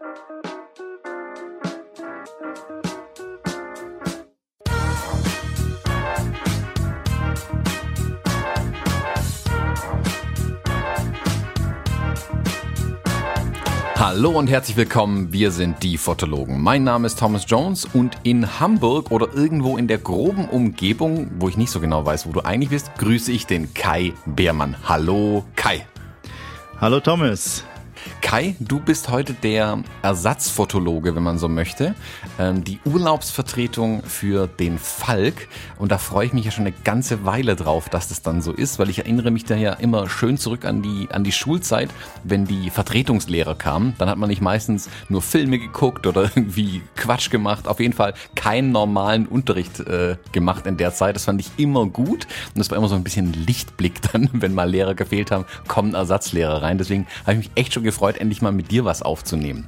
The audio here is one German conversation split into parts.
Hallo und herzlich willkommen, wir sind die Fotologen. Mein Name ist Thomas Jones und in Hamburg oder irgendwo in der groben Umgebung, wo ich nicht so genau weiß, wo du eigentlich bist, grüße ich den Kai Beermann. Hallo Kai. Hallo Thomas. Kai, du bist heute der Ersatzfotologe, wenn man so möchte, ähm, die Urlaubsvertretung für den Falk. Und da freue ich mich ja schon eine ganze Weile drauf, dass das dann so ist, weil ich erinnere mich da ja immer schön zurück an die, an die Schulzeit, wenn die Vertretungslehrer kamen. Dann hat man nicht meistens nur Filme geguckt oder irgendwie Quatsch gemacht. Auf jeden Fall keinen normalen Unterricht äh, gemacht in der Zeit. Das fand ich immer gut. Und das war immer so ein bisschen Lichtblick dann, wenn mal Lehrer gefehlt haben, kommen Ersatzlehrer rein. Deswegen habe ich mich echt schon gefreut, endlich mal mit dir was aufzunehmen.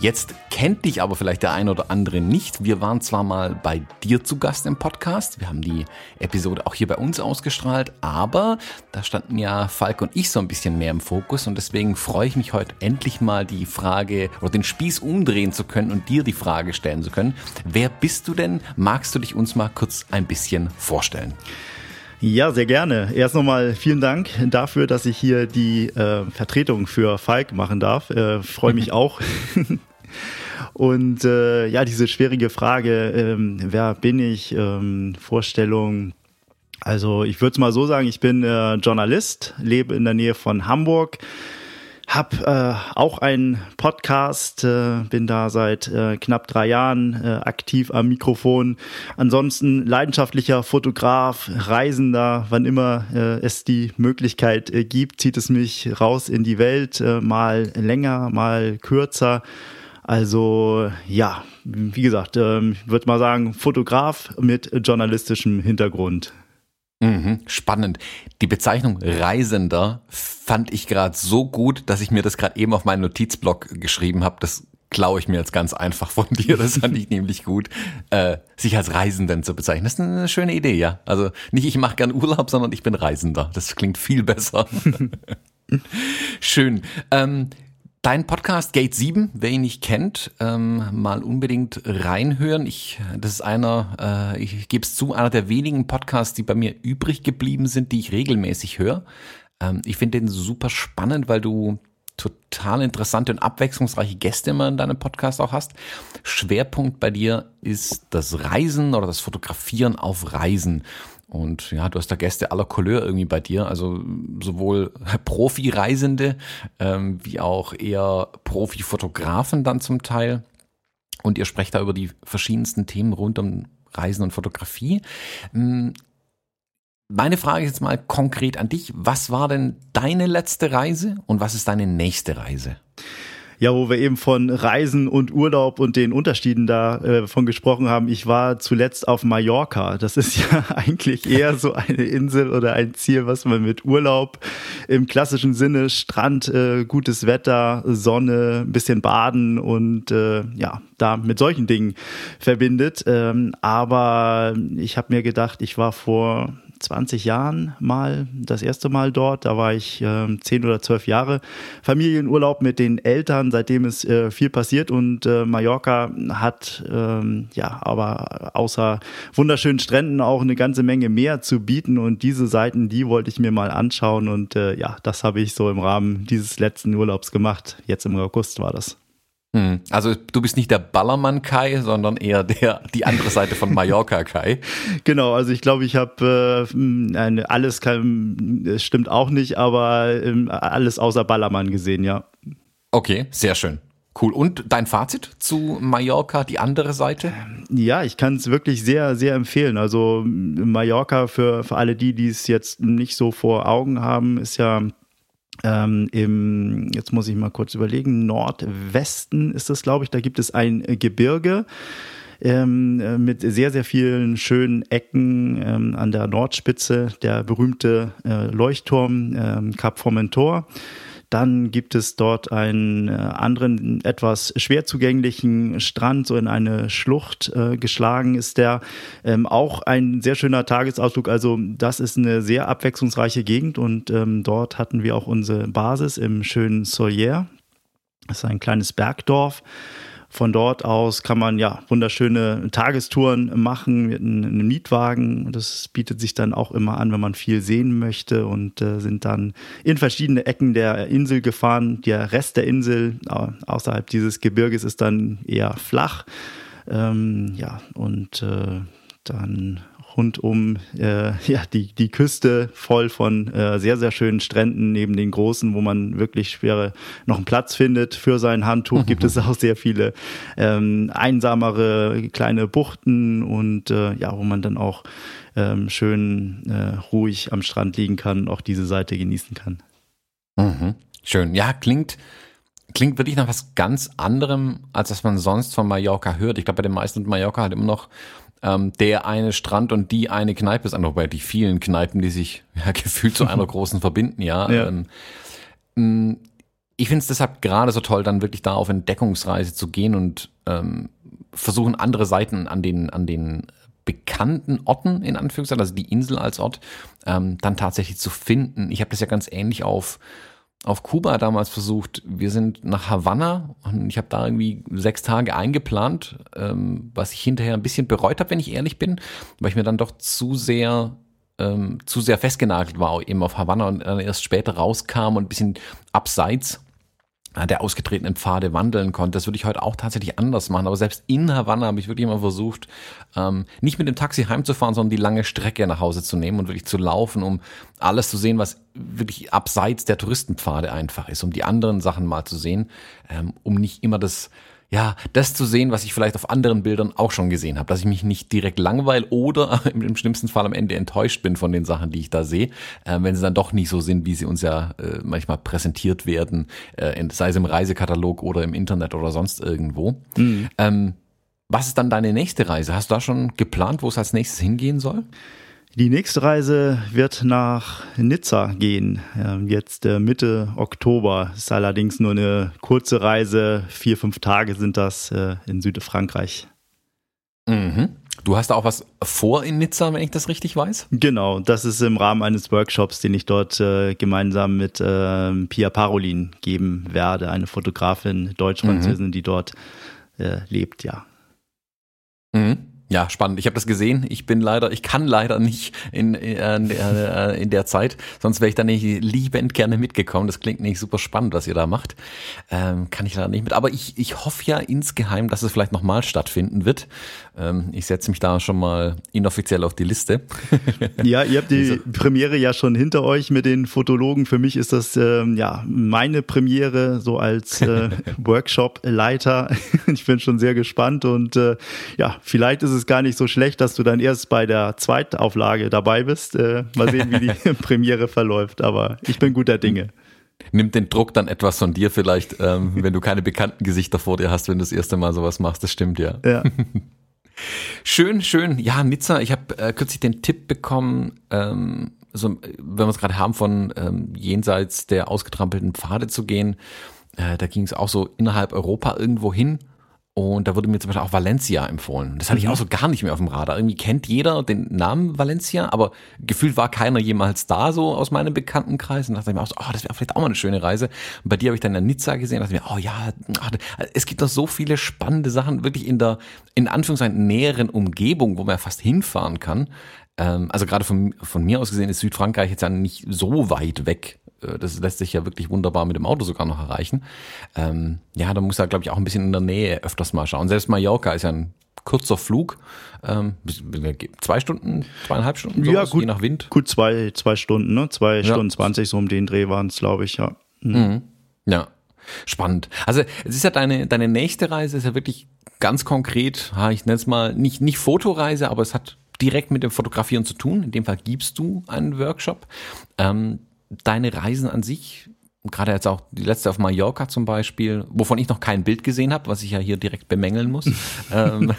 Jetzt kennt dich aber vielleicht der ein oder andere nicht. Wir waren zwar mal bei dir zu Gast im Podcast, wir haben die Episode auch hier bei uns ausgestrahlt, aber da standen ja Falk und ich so ein bisschen mehr im Fokus und deswegen freue ich mich heute endlich mal die Frage oder den Spieß umdrehen zu können und dir die Frage stellen zu können. Wer bist du denn? Magst du dich uns mal kurz ein bisschen vorstellen? Ja, sehr gerne. Erst nochmal vielen Dank dafür, dass ich hier die äh, Vertretung für Falk machen darf. Äh, Freue mich auch. Und äh, ja, diese schwierige Frage, ähm, wer bin ich? Ähm, Vorstellung. Also ich würde es mal so sagen, ich bin äh, Journalist, lebe in der Nähe von Hamburg, hab äh, auch einen Podcast, äh, bin da seit äh, knapp drei Jahren äh, aktiv am Mikrofon. Ansonsten leidenschaftlicher Fotograf, Reisender, wann immer äh, es die Möglichkeit äh, gibt, zieht es mich raus in die Welt, äh, mal länger, mal kürzer. Also ja, wie gesagt, äh, ich würde mal sagen, Fotograf mit journalistischem Hintergrund. Mhm, spannend. Die Bezeichnung Reisender fand ich gerade so gut, dass ich mir das gerade eben auf meinen Notizblock geschrieben habe. Das klaue ich mir jetzt ganz einfach von dir. Das fand ich nämlich gut, äh, sich als Reisenden zu bezeichnen. Das ist eine schöne Idee, ja. Also nicht ich mache gern Urlaub, sondern ich bin Reisender. Das klingt viel besser. Schön. Ähm, Dein Podcast Gate 7, wer ihn nicht kennt, ähm, mal unbedingt reinhören. Ich, das ist einer, äh, ich gebe es zu, einer der wenigen Podcasts, die bei mir übrig geblieben sind, die ich regelmäßig höre. Ähm, ich finde den super spannend, weil du total interessante und abwechslungsreiche Gäste immer in deinem Podcast auch hast. Schwerpunkt bei dir ist das Reisen oder das Fotografieren auf Reisen. Und ja, du hast da Gäste aller Couleur irgendwie bei dir, also sowohl Profi-Reisende ähm, wie auch eher Profi-Fotografen dann zum Teil. Und ihr sprecht da über die verschiedensten Themen rund um Reisen und Fotografie. Hm, meine Frage ist jetzt mal konkret an dich. Was war denn deine letzte Reise und was ist deine nächste Reise? Ja, wo wir eben von Reisen und Urlaub und den Unterschieden davon äh, gesprochen haben. Ich war zuletzt auf Mallorca. Das ist ja eigentlich eher so eine Insel oder ein Ziel, was man mit Urlaub im klassischen Sinne, Strand, äh, gutes Wetter, Sonne, ein bisschen baden und äh, ja, da mit solchen Dingen verbindet. Ähm, aber ich habe mir gedacht, ich war vor 20 Jahren mal das erste Mal dort. Da war ich äh, 10 oder 12 Jahre. Familienurlaub mit den Eltern, seitdem ist äh, viel passiert und äh, Mallorca hat ähm, ja aber außer wunderschönen Stränden auch eine ganze Menge mehr zu bieten und diese Seiten, die wollte ich mir mal anschauen und äh, ja, das habe ich so im Rahmen dieses letzten Urlaubs gemacht. Jetzt im August war das. Hm. Also du bist nicht der Ballermann Kai, sondern eher der die andere Seite von Mallorca Kai. genau, also ich glaube, ich habe äh, alles kann, stimmt auch nicht, aber äh, alles außer Ballermann gesehen, ja. Okay, sehr schön. Cool. Und dein Fazit zu Mallorca, die andere Seite? Ja, ich kann es wirklich sehr, sehr empfehlen. Also Mallorca für, für alle die, die es jetzt nicht so vor Augen haben, ist ja ähm, im, jetzt muss ich mal kurz überlegen, Nordwesten ist das, glaube ich, da gibt es ein Gebirge. Ähm, äh, mit sehr, sehr vielen schönen Ecken ähm, an der Nordspitze, der berühmte äh, Leuchtturm ähm, Cap Formentor. Dann gibt es dort einen äh, anderen, etwas schwer zugänglichen Strand, so in eine Schlucht äh, geschlagen ist der. Ähm, auch ein sehr schöner Tagesausflug. Also das ist eine sehr abwechslungsreiche Gegend und ähm, dort hatten wir auch unsere Basis im schönen Solier. Das ist ein kleines Bergdorf. Von dort aus kann man ja wunderschöne Tagestouren machen mit einem Mietwagen. Das bietet sich dann auch immer an, wenn man viel sehen möchte und äh, sind dann in verschiedene Ecken der Insel gefahren. Der Rest der Insel äh, außerhalb dieses Gebirges ist dann eher flach. Ähm, ja, und äh, dann rund um äh, ja, die, die Küste voll von äh, sehr, sehr schönen Stränden neben den großen, wo man wirklich schwere noch einen Platz findet für sein Handtuch. Gibt es auch sehr viele ähm, einsamere kleine Buchten und äh, ja, wo man dann auch ähm, schön äh, ruhig am Strand liegen kann und auch diese Seite genießen kann. Mhm. Schön. Ja, klingt klingt wirklich nach was ganz anderem, als was man sonst von Mallorca hört. Ich glaube, bei den meisten Mallorca halt immer noch ähm, der eine Strand und die eine Kneipe ist, wobei die vielen Kneipen, die sich ja, gefühlt zu einer großen verbinden, ja. ja. Ähm, mm, ich finde es deshalb gerade so toll, dann wirklich da auf Entdeckungsreise zu gehen und ähm, versuchen, andere Seiten an den, an den bekannten Orten, in Anführungszeichen, also die Insel als Ort, ähm, dann tatsächlich zu finden. Ich habe das ja ganz ähnlich auf auf Kuba damals versucht. Wir sind nach Havanna und ich habe da irgendwie sechs Tage eingeplant, ähm, was ich hinterher ein bisschen bereut habe, wenn ich ehrlich bin, weil ich mir dann doch zu sehr ähm, zu sehr festgenagelt war eben auf Havanna und dann erst später rauskam und ein bisschen abseits der ausgetretenen Pfade wandeln konnte. Das würde ich heute auch tatsächlich anders machen. Aber selbst in Havanna habe ich wirklich immer versucht, ähm, nicht mit dem Taxi heimzufahren, sondern die lange Strecke nach Hause zu nehmen und wirklich zu laufen, um alles zu sehen, was wirklich abseits der Touristenpfade einfach ist, um die anderen Sachen mal zu sehen, ähm, um nicht immer das ja, das zu sehen, was ich vielleicht auf anderen Bildern auch schon gesehen habe, dass ich mich nicht direkt langweile oder im, schlimmsten Fall am Ende enttäuscht bin von den Sachen, die ich da sehe, äh, wenn sie dann doch nicht so sind, wie sie uns ja äh, manchmal präsentiert werden, äh, sei es im Reisekatalog oder im Internet oder sonst irgendwo. Mhm. Ähm, was ist dann deine nächste Reise? Hast du da schon geplant, wo es als nächstes hingehen soll? Die nächste Reise wird nach Nizza gehen, jetzt äh, Mitte Oktober. Ist allerdings nur eine kurze Reise, vier, fünf Tage sind das äh, in Südfrankreich. Mhm. Du hast auch was vor in Nizza, wenn ich das richtig weiß? Genau, das ist im Rahmen eines Workshops, den ich dort äh, gemeinsam mit äh, Pia Parolin geben werde, eine Fotografin, Deutsch-Französin, mhm. die dort äh, lebt, ja. Mhm. Ja, spannend. Ich habe das gesehen. Ich bin leider, ich kann leider nicht in, äh, äh, in der Zeit, sonst wäre ich da nicht liebend gerne mitgekommen. Das klingt nicht super spannend, was ihr da macht. Ähm, kann ich leider nicht mit. Aber ich, ich hoffe ja insgeheim, dass es vielleicht nochmal stattfinden wird. Ähm, ich setze mich da schon mal inoffiziell auf die Liste. ja, ihr habt die Premiere ja schon hinter euch mit den Fotologen. Für mich ist das ähm, ja meine Premiere so als äh, Workshop-Leiter. ich bin schon sehr gespannt und äh, ja, vielleicht ist es gar nicht so schlecht, dass du dann erst bei der Zweitauflage dabei bist. Äh, mal sehen, wie die Premiere verläuft, aber ich bin guter Dinge. Nimmt den Druck dann etwas von dir vielleicht, ähm, wenn du keine bekannten Gesichter vor dir hast, wenn du das erste Mal sowas machst. Das stimmt ja. Ja. Schön, schön. Ja, Nizza, ich habe äh, kürzlich den Tipp bekommen, ähm, so, wenn wir es gerade haben, von ähm, jenseits der ausgetrampelten Pfade zu gehen. Äh, da ging es auch so innerhalb Europa irgendwo hin. Und da wurde mir zum Beispiel auch Valencia empfohlen. Das hatte ich mhm. auch so gar nicht mehr auf dem Radar. Irgendwie kennt jeder den Namen Valencia, aber gefühlt war keiner jemals da, so aus meinem Bekanntenkreis. Und dachte ich mir auch so, oh, das wäre vielleicht auch mal eine schöne Reise. Und bei dir habe ich dann in Nizza gesehen, dachte ich mir, oh ja, es gibt doch so viele spannende Sachen, wirklich in der, in Anführungszeichen, näheren Umgebung, wo man ja fast hinfahren kann. Ähm, also gerade von, von mir aus gesehen ist Südfrankreich jetzt ja nicht so weit weg das lässt sich ja wirklich wunderbar mit dem Auto sogar noch erreichen. Ähm, ja, da muss er, glaube ich, auch ein bisschen in der Nähe öfters mal schauen. Selbst Mallorca ist ja ein kurzer Flug. Ähm, zwei Stunden, zweieinhalb Stunden, sowas, ja, gut, je nach Wind. Gut, zwei, zwei Stunden, ne? Zwei ja. Stunden zwanzig, so um den Dreh waren es, glaube ich, ja. Mhm. Mhm. Ja, spannend. Also es ist ja deine, deine nächste Reise ist ja wirklich ganz konkret, ich nenne es mal, nicht, nicht Fotoreise, aber es hat direkt mit dem Fotografieren zu tun. In dem Fall gibst du einen Workshop. Ähm, deine Reisen an sich, gerade jetzt auch die letzte auf Mallorca zum Beispiel, wovon ich noch kein Bild gesehen habe, was ich ja hier direkt bemängeln muss, ähm,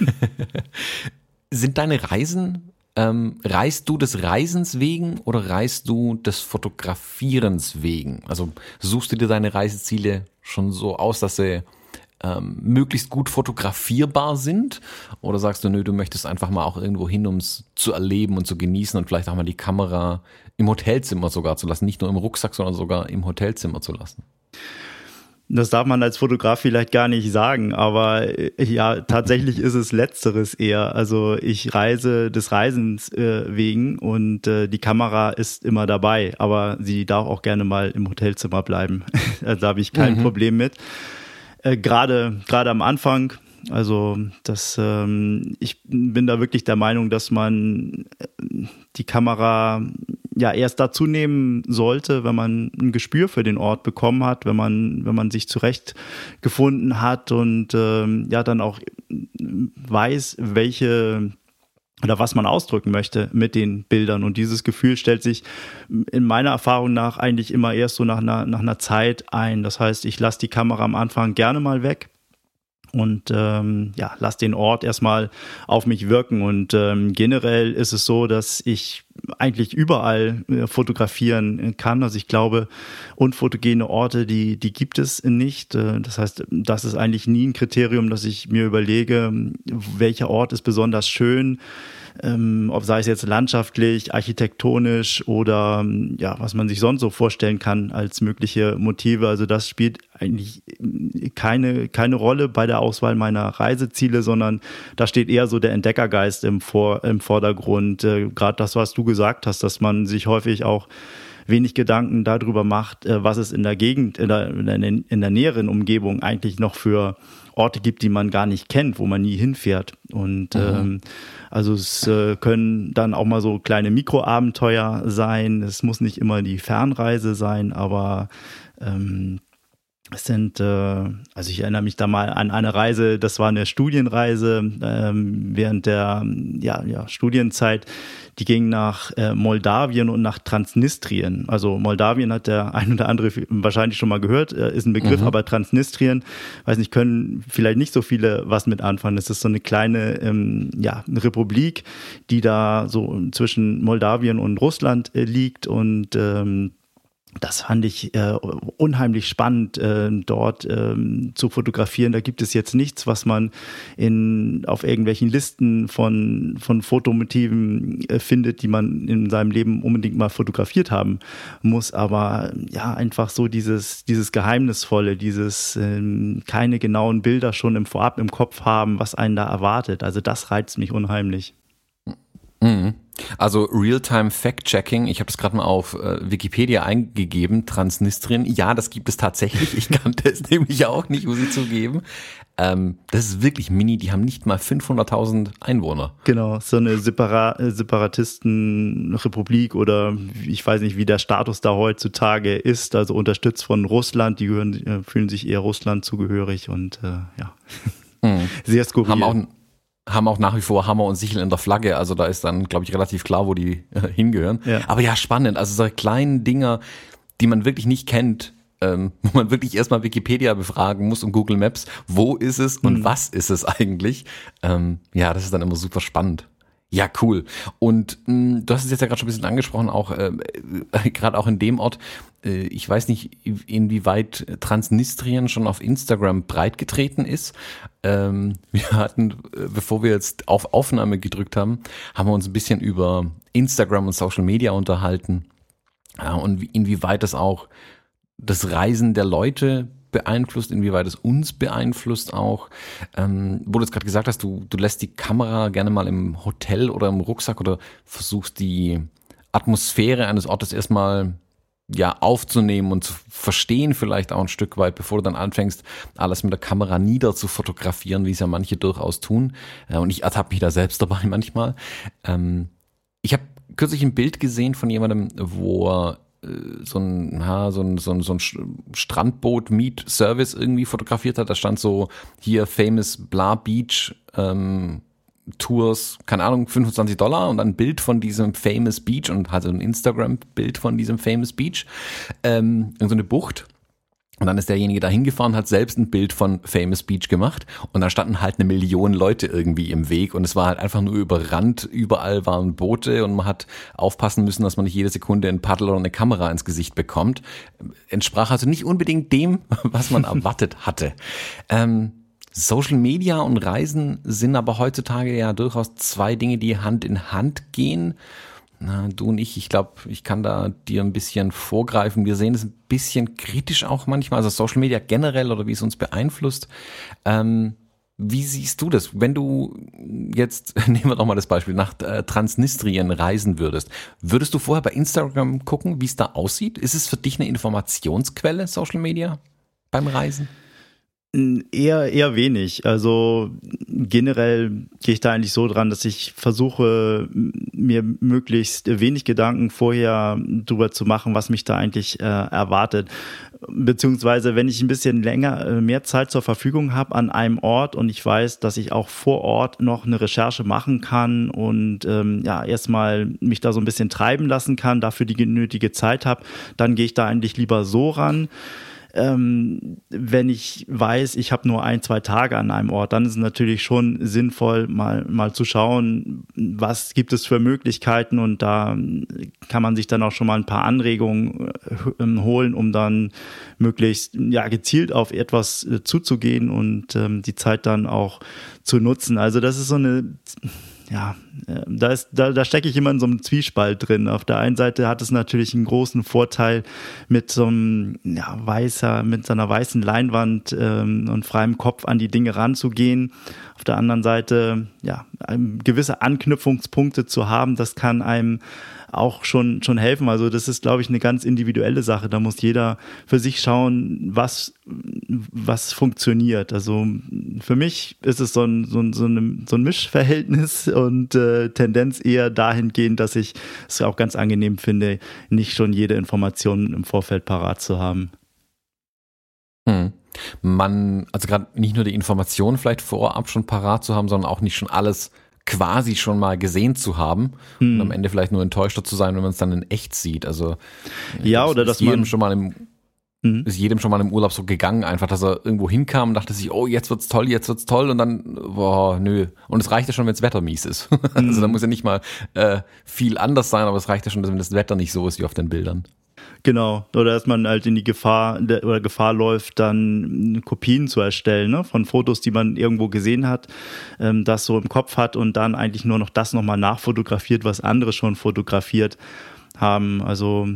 sind deine Reisen, ähm, reist du des Reisens wegen oder reist du des Fotografierens wegen? Also suchst du dir deine Reiseziele schon so aus, dass sie ähm, möglichst gut fotografierbar sind? Oder sagst du, nö, du möchtest einfach mal auch irgendwo hin, um es zu erleben und zu genießen und vielleicht auch mal die Kamera im Hotelzimmer sogar zu lassen, nicht nur im Rucksack, sondern sogar im Hotelzimmer zu lassen? Das darf man als Fotograf vielleicht gar nicht sagen, aber äh, ja, tatsächlich ist es letzteres eher. Also ich reise des Reisens äh, wegen und äh, die Kamera ist immer dabei, aber sie darf auch gerne mal im Hotelzimmer bleiben. also da habe ich kein mhm. Problem mit. Äh, gerade gerade am Anfang. Also das, ähm, ich bin da wirklich der Meinung, dass man äh, die Kamera ja erst dazu nehmen sollte, wenn man ein Gespür für den Ort bekommen hat, wenn man, wenn man sich zurechtgefunden hat und ähm, ja dann auch weiß, welche oder was man ausdrücken möchte mit den Bildern. Und dieses Gefühl stellt sich in meiner Erfahrung nach eigentlich immer erst so nach einer, nach einer Zeit ein. Das heißt, ich lasse die Kamera am Anfang gerne mal weg und ähm, ja, lass den Ort erstmal auf mich wirken. Und ähm, generell ist es so, dass ich eigentlich überall äh, fotografieren kann. Also ich glaube, unfotogene Orte, die, die gibt es nicht. Äh, das heißt, das ist eigentlich nie ein Kriterium, dass ich mir überlege, welcher Ort ist besonders schön ähm, ob sei es jetzt landschaftlich, architektonisch oder ähm, ja, was man sich sonst so vorstellen kann als mögliche Motive. Also das spielt eigentlich keine, keine Rolle bei der Auswahl meiner Reiseziele, sondern da steht eher so der Entdeckergeist im, Vor, im Vordergrund. Äh, Gerade das, was du gesagt hast, dass man sich häufig auch wenig Gedanken darüber macht, äh, was es in der Gegend, in der, in der, in der näheren Umgebung eigentlich noch für Orte gibt, die man gar nicht kennt, wo man nie hinfährt. Und mhm. ähm, also es äh, können dann auch mal so kleine Mikroabenteuer sein. Es muss nicht immer die Fernreise sein, aber ähm, es sind, äh, also ich erinnere mich da mal an eine Reise, das war eine Studienreise ähm, während der ja, ja, Studienzeit. Die ging nach äh, Moldawien und nach Transnistrien. Also Moldawien hat der ein oder andere wahrscheinlich schon mal gehört, äh, ist ein Begriff, mhm. aber Transnistrien, weiß nicht, können vielleicht nicht so viele was mit anfangen. Es ist so eine kleine ähm, ja, Republik, die da so zwischen Moldawien und Russland äh, liegt und ähm, das fand ich äh, unheimlich spannend, äh, dort ähm, zu fotografieren. Da gibt es jetzt nichts, was man in, auf irgendwelchen Listen von, von Fotomotiven äh, findet, die man in seinem Leben unbedingt mal fotografiert haben muss. Aber ja, einfach so dieses, dieses Geheimnisvolle, dieses ähm, keine genauen Bilder schon im Vorab im Kopf haben, was einen da erwartet. Also das reizt mich unheimlich. Mhm. Also Real-Time Fact-Checking, ich habe das gerade mal auf äh, Wikipedia eingegeben, Transnistrien. Ja, das gibt es tatsächlich. Ich kannte es nämlich auch nicht, muss ich zugeben. Ähm, das ist wirklich mini, die haben nicht mal 500.000 Einwohner. Genau, so eine Separa äh, Separatistenrepublik oder ich weiß nicht, wie der Status da heutzutage ist, also unterstützt von Russland, die gehören, äh, fühlen sich eher Russland zugehörig und äh, ja, mhm. sehr skurril. Haben auch, haben auch nach wie vor Hammer und Sichel in der Flagge. Also da ist dann, glaube ich, relativ klar, wo die äh, hingehören. Ja. Aber ja, spannend. Also solche kleinen Dinger, die man wirklich nicht kennt, ähm, wo man wirklich erstmal Wikipedia befragen muss und Google Maps, wo ist es und mhm. was ist es eigentlich? Ähm, ja, das ist dann immer super spannend. Ja, cool. Und mh, hm, du hast es jetzt ja gerade schon ein bisschen angesprochen, auch äh, äh, gerade auch in dem Ort. Äh, ich weiß nicht, inwieweit Transnistrien schon auf Instagram breitgetreten ist. Ähm, wir hatten, äh, bevor wir jetzt auf Aufnahme gedrückt haben, haben wir uns ein bisschen über Instagram und Social Media unterhalten. Ja, und inwieweit das auch das Reisen der Leute beeinflusst, inwieweit es uns beeinflusst auch. Ähm, wo du jetzt gerade gesagt hast, du, du lässt die Kamera gerne mal im Hotel oder im Rucksack oder versuchst die Atmosphäre eines Ortes erstmal ja aufzunehmen und zu verstehen vielleicht auch ein Stück weit, bevor du dann anfängst, alles mit der Kamera nieder zu fotografieren, wie es ja manche durchaus tun. Äh, und ich ertappe mich da selbst dabei manchmal. Ähm, ich habe kürzlich ein Bild gesehen von jemandem, wo er so ein, ha, so ein, so ein, so ein Strandboot-Meet-Service irgendwie fotografiert hat. Da stand so hier Famous Bla Beach ähm, Tours, keine Ahnung, 25 Dollar und ein Bild von diesem Famous Beach und hatte ein Instagram-Bild von diesem Famous Beach. Ähm, so eine Bucht. Und dann ist derjenige da hingefahren, hat selbst ein Bild von Famous Beach gemacht. Und da standen halt eine Million Leute irgendwie im Weg. Und es war halt einfach nur überrannt, überall waren Boote. Und man hat aufpassen müssen, dass man nicht jede Sekunde ein Paddel oder eine Kamera ins Gesicht bekommt. Entsprach also nicht unbedingt dem, was man erwartet hatte. Ähm, Social Media und Reisen sind aber heutzutage ja durchaus zwei Dinge, die Hand in Hand gehen na, du und ich, ich glaube, ich kann da dir ein bisschen vorgreifen. Wir sehen es ein bisschen kritisch auch manchmal, also Social Media generell oder wie es uns beeinflusst. Ähm, wie siehst du das? Wenn du jetzt, nehmen wir doch mal das Beispiel, nach äh, Transnistrien reisen würdest, würdest du vorher bei Instagram gucken, wie es da aussieht? Ist es für dich eine Informationsquelle, Social Media, beim Reisen? Eher, eher wenig. Also generell gehe ich da eigentlich so dran, dass ich versuche, mir möglichst wenig Gedanken vorher drüber zu machen, was mich da eigentlich äh, erwartet. Beziehungsweise, wenn ich ein bisschen länger, äh, mehr Zeit zur Verfügung habe an einem Ort und ich weiß, dass ich auch vor Ort noch eine Recherche machen kann und ähm, ja, erstmal mich da so ein bisschen treiben lassen kann, dafür die genötige Zeit habe, dann gehe ich da eigentlich lieber so ran ähm, wenn ich weiß, ich habe nur ein, zwei Tage an einem Ort, dann ist es natürlich schon sinnvoll, mal, mal zu schauen, was gibt es für Möglichkeiten und da kann man sich dann auch schon mal ein paar Anregungen äh, holen, um dann möglichst ja, gezielt auf etwas äh, zuzugehen und ähm, die Zeit dann auch zu nutzen. Also das ist so eine ja, äh, da, da, da stecke ich immer in so einem Zwiespalt drin. Auf der einen Seite hat es natürlich einen großen Vorteil, mit so einem ja, weißer, mit so einer weißen Leinwand ähm, und freiem Kopf an die Dinge ranzugehen. Auf der anderen Seite, ja, gewisse Anknüpfungspunkte zu haben, das kann einem auch schon, schon helfen. Also das ist, glaube ich, eine ganz individuelle Sache. Da muss jeder für sich schauen, was, was funktioniert. Also für mich ist es so ein, so ein, so ein, so ein Mischverhältnis und äh, Tendenz eher dahingehend, dass ich es auch ganz angenehm finde, nicht schon jede Information im Vorfeld parat zu haben. Hm man, also gerade nicht nur die Informationen vielleicht vorab schon parat zu haben, sondern auch nicht schon alles quasi schon mal gesehen zu haben hm. und am Ende vielleicht nur enttäuschter zu sein, wenn man es dann in echt sieht. Also ja, oder dass jedem man schon mal im hm. ist jedem schon mal im Urlaub so gegangen, einfach, dass er irgendwo hinkam und dachte sich, oh, jetzt wird's toll, jetzt wird's toll und dann, boah, nö. Und es reicht ja schon, wenn das Wetter mies ist. Hm. also da muss ja nicht mal äh, viel anders sein, aber es reicht ja schon, wenn das Wetter nicht so ist wie auf den Bildern. Genau, oder dass man halt in die Gefahr oder Gefahr läuft, dann Kopien zu erstellen ne? von Fotos, die man irgendwo gesehen hat, ähm, das so im Kopf hat und dann eigentlich nur noch das nochmal nachfotografiert, was andere schon fotografiert haben. Also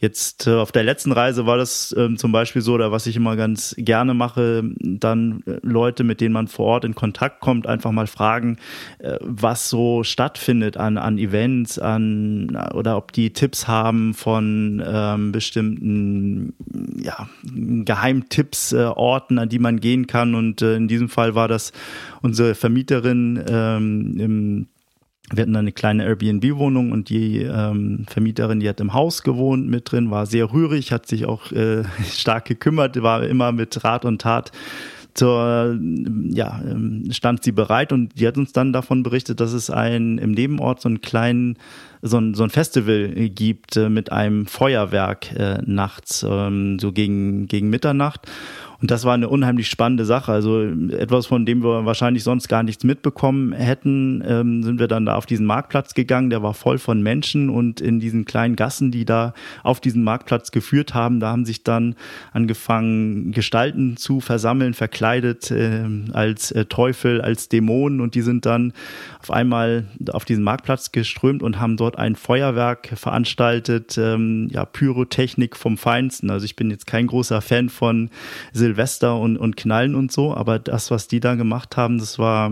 Jetzt äh, auf der letzten Reise war das ähm, zum Beispiel so, oder was ich immer ganz gerne mache, dann äh, Leute, mit denen man vor Ort in Kontakt kommt, einfach mal fragen, äh, was so stattfindet an, an Events, an oder ob die Tipps haben von ähm, bestimmten ja, Geheimtipps, äh, Orten, an die man gehen kann. Und äh, in diesem Fall war das unsere Vermieterin ähm, im wir hatten eine kleine Airbnb-Wohnung und die ähm, Vermieterin, die hat im Haus gewohnt mit drin, war sehr rührig, hat sich auch äh, stark gekümmert, war immer mit Rat und Tat zur, ja, ähm, stand sie bereit und die hat uns dann davon berichtet, dass es ein im Nebenort so einen kleinen, so ein, so ein Festival gibt äh, mit einem Feuerwerk äh, nachts, ähm, so gegen, gegen Mitternacht. Und das war eine unheimlich spannende Sache. Also etwas, von dem wir wahrscheinlich sonst gar nichts mitbekommen hätten, ähm, sind wir dann da auf diesen Marktplatz gegangen. Der war voll von Menschen und in diesen kleinen Gassen, die da auf diesen Marktplatz geführt haben, da haben sich dann angefangen, Gestalten zu versammeln, verkleidet äh, als äh, Teufel, als Dämonen und die sind dann auf einmal auf diesen Marktplatz geströmt und haben dort ein Feuerwerk veranstaltet, ähm, ja, Pyrotechnik vom Feinsten. Also ich bin jetzt kein großer Fan von Silvester und, und Knallen und so, aber das, was die da gemacht haben, das war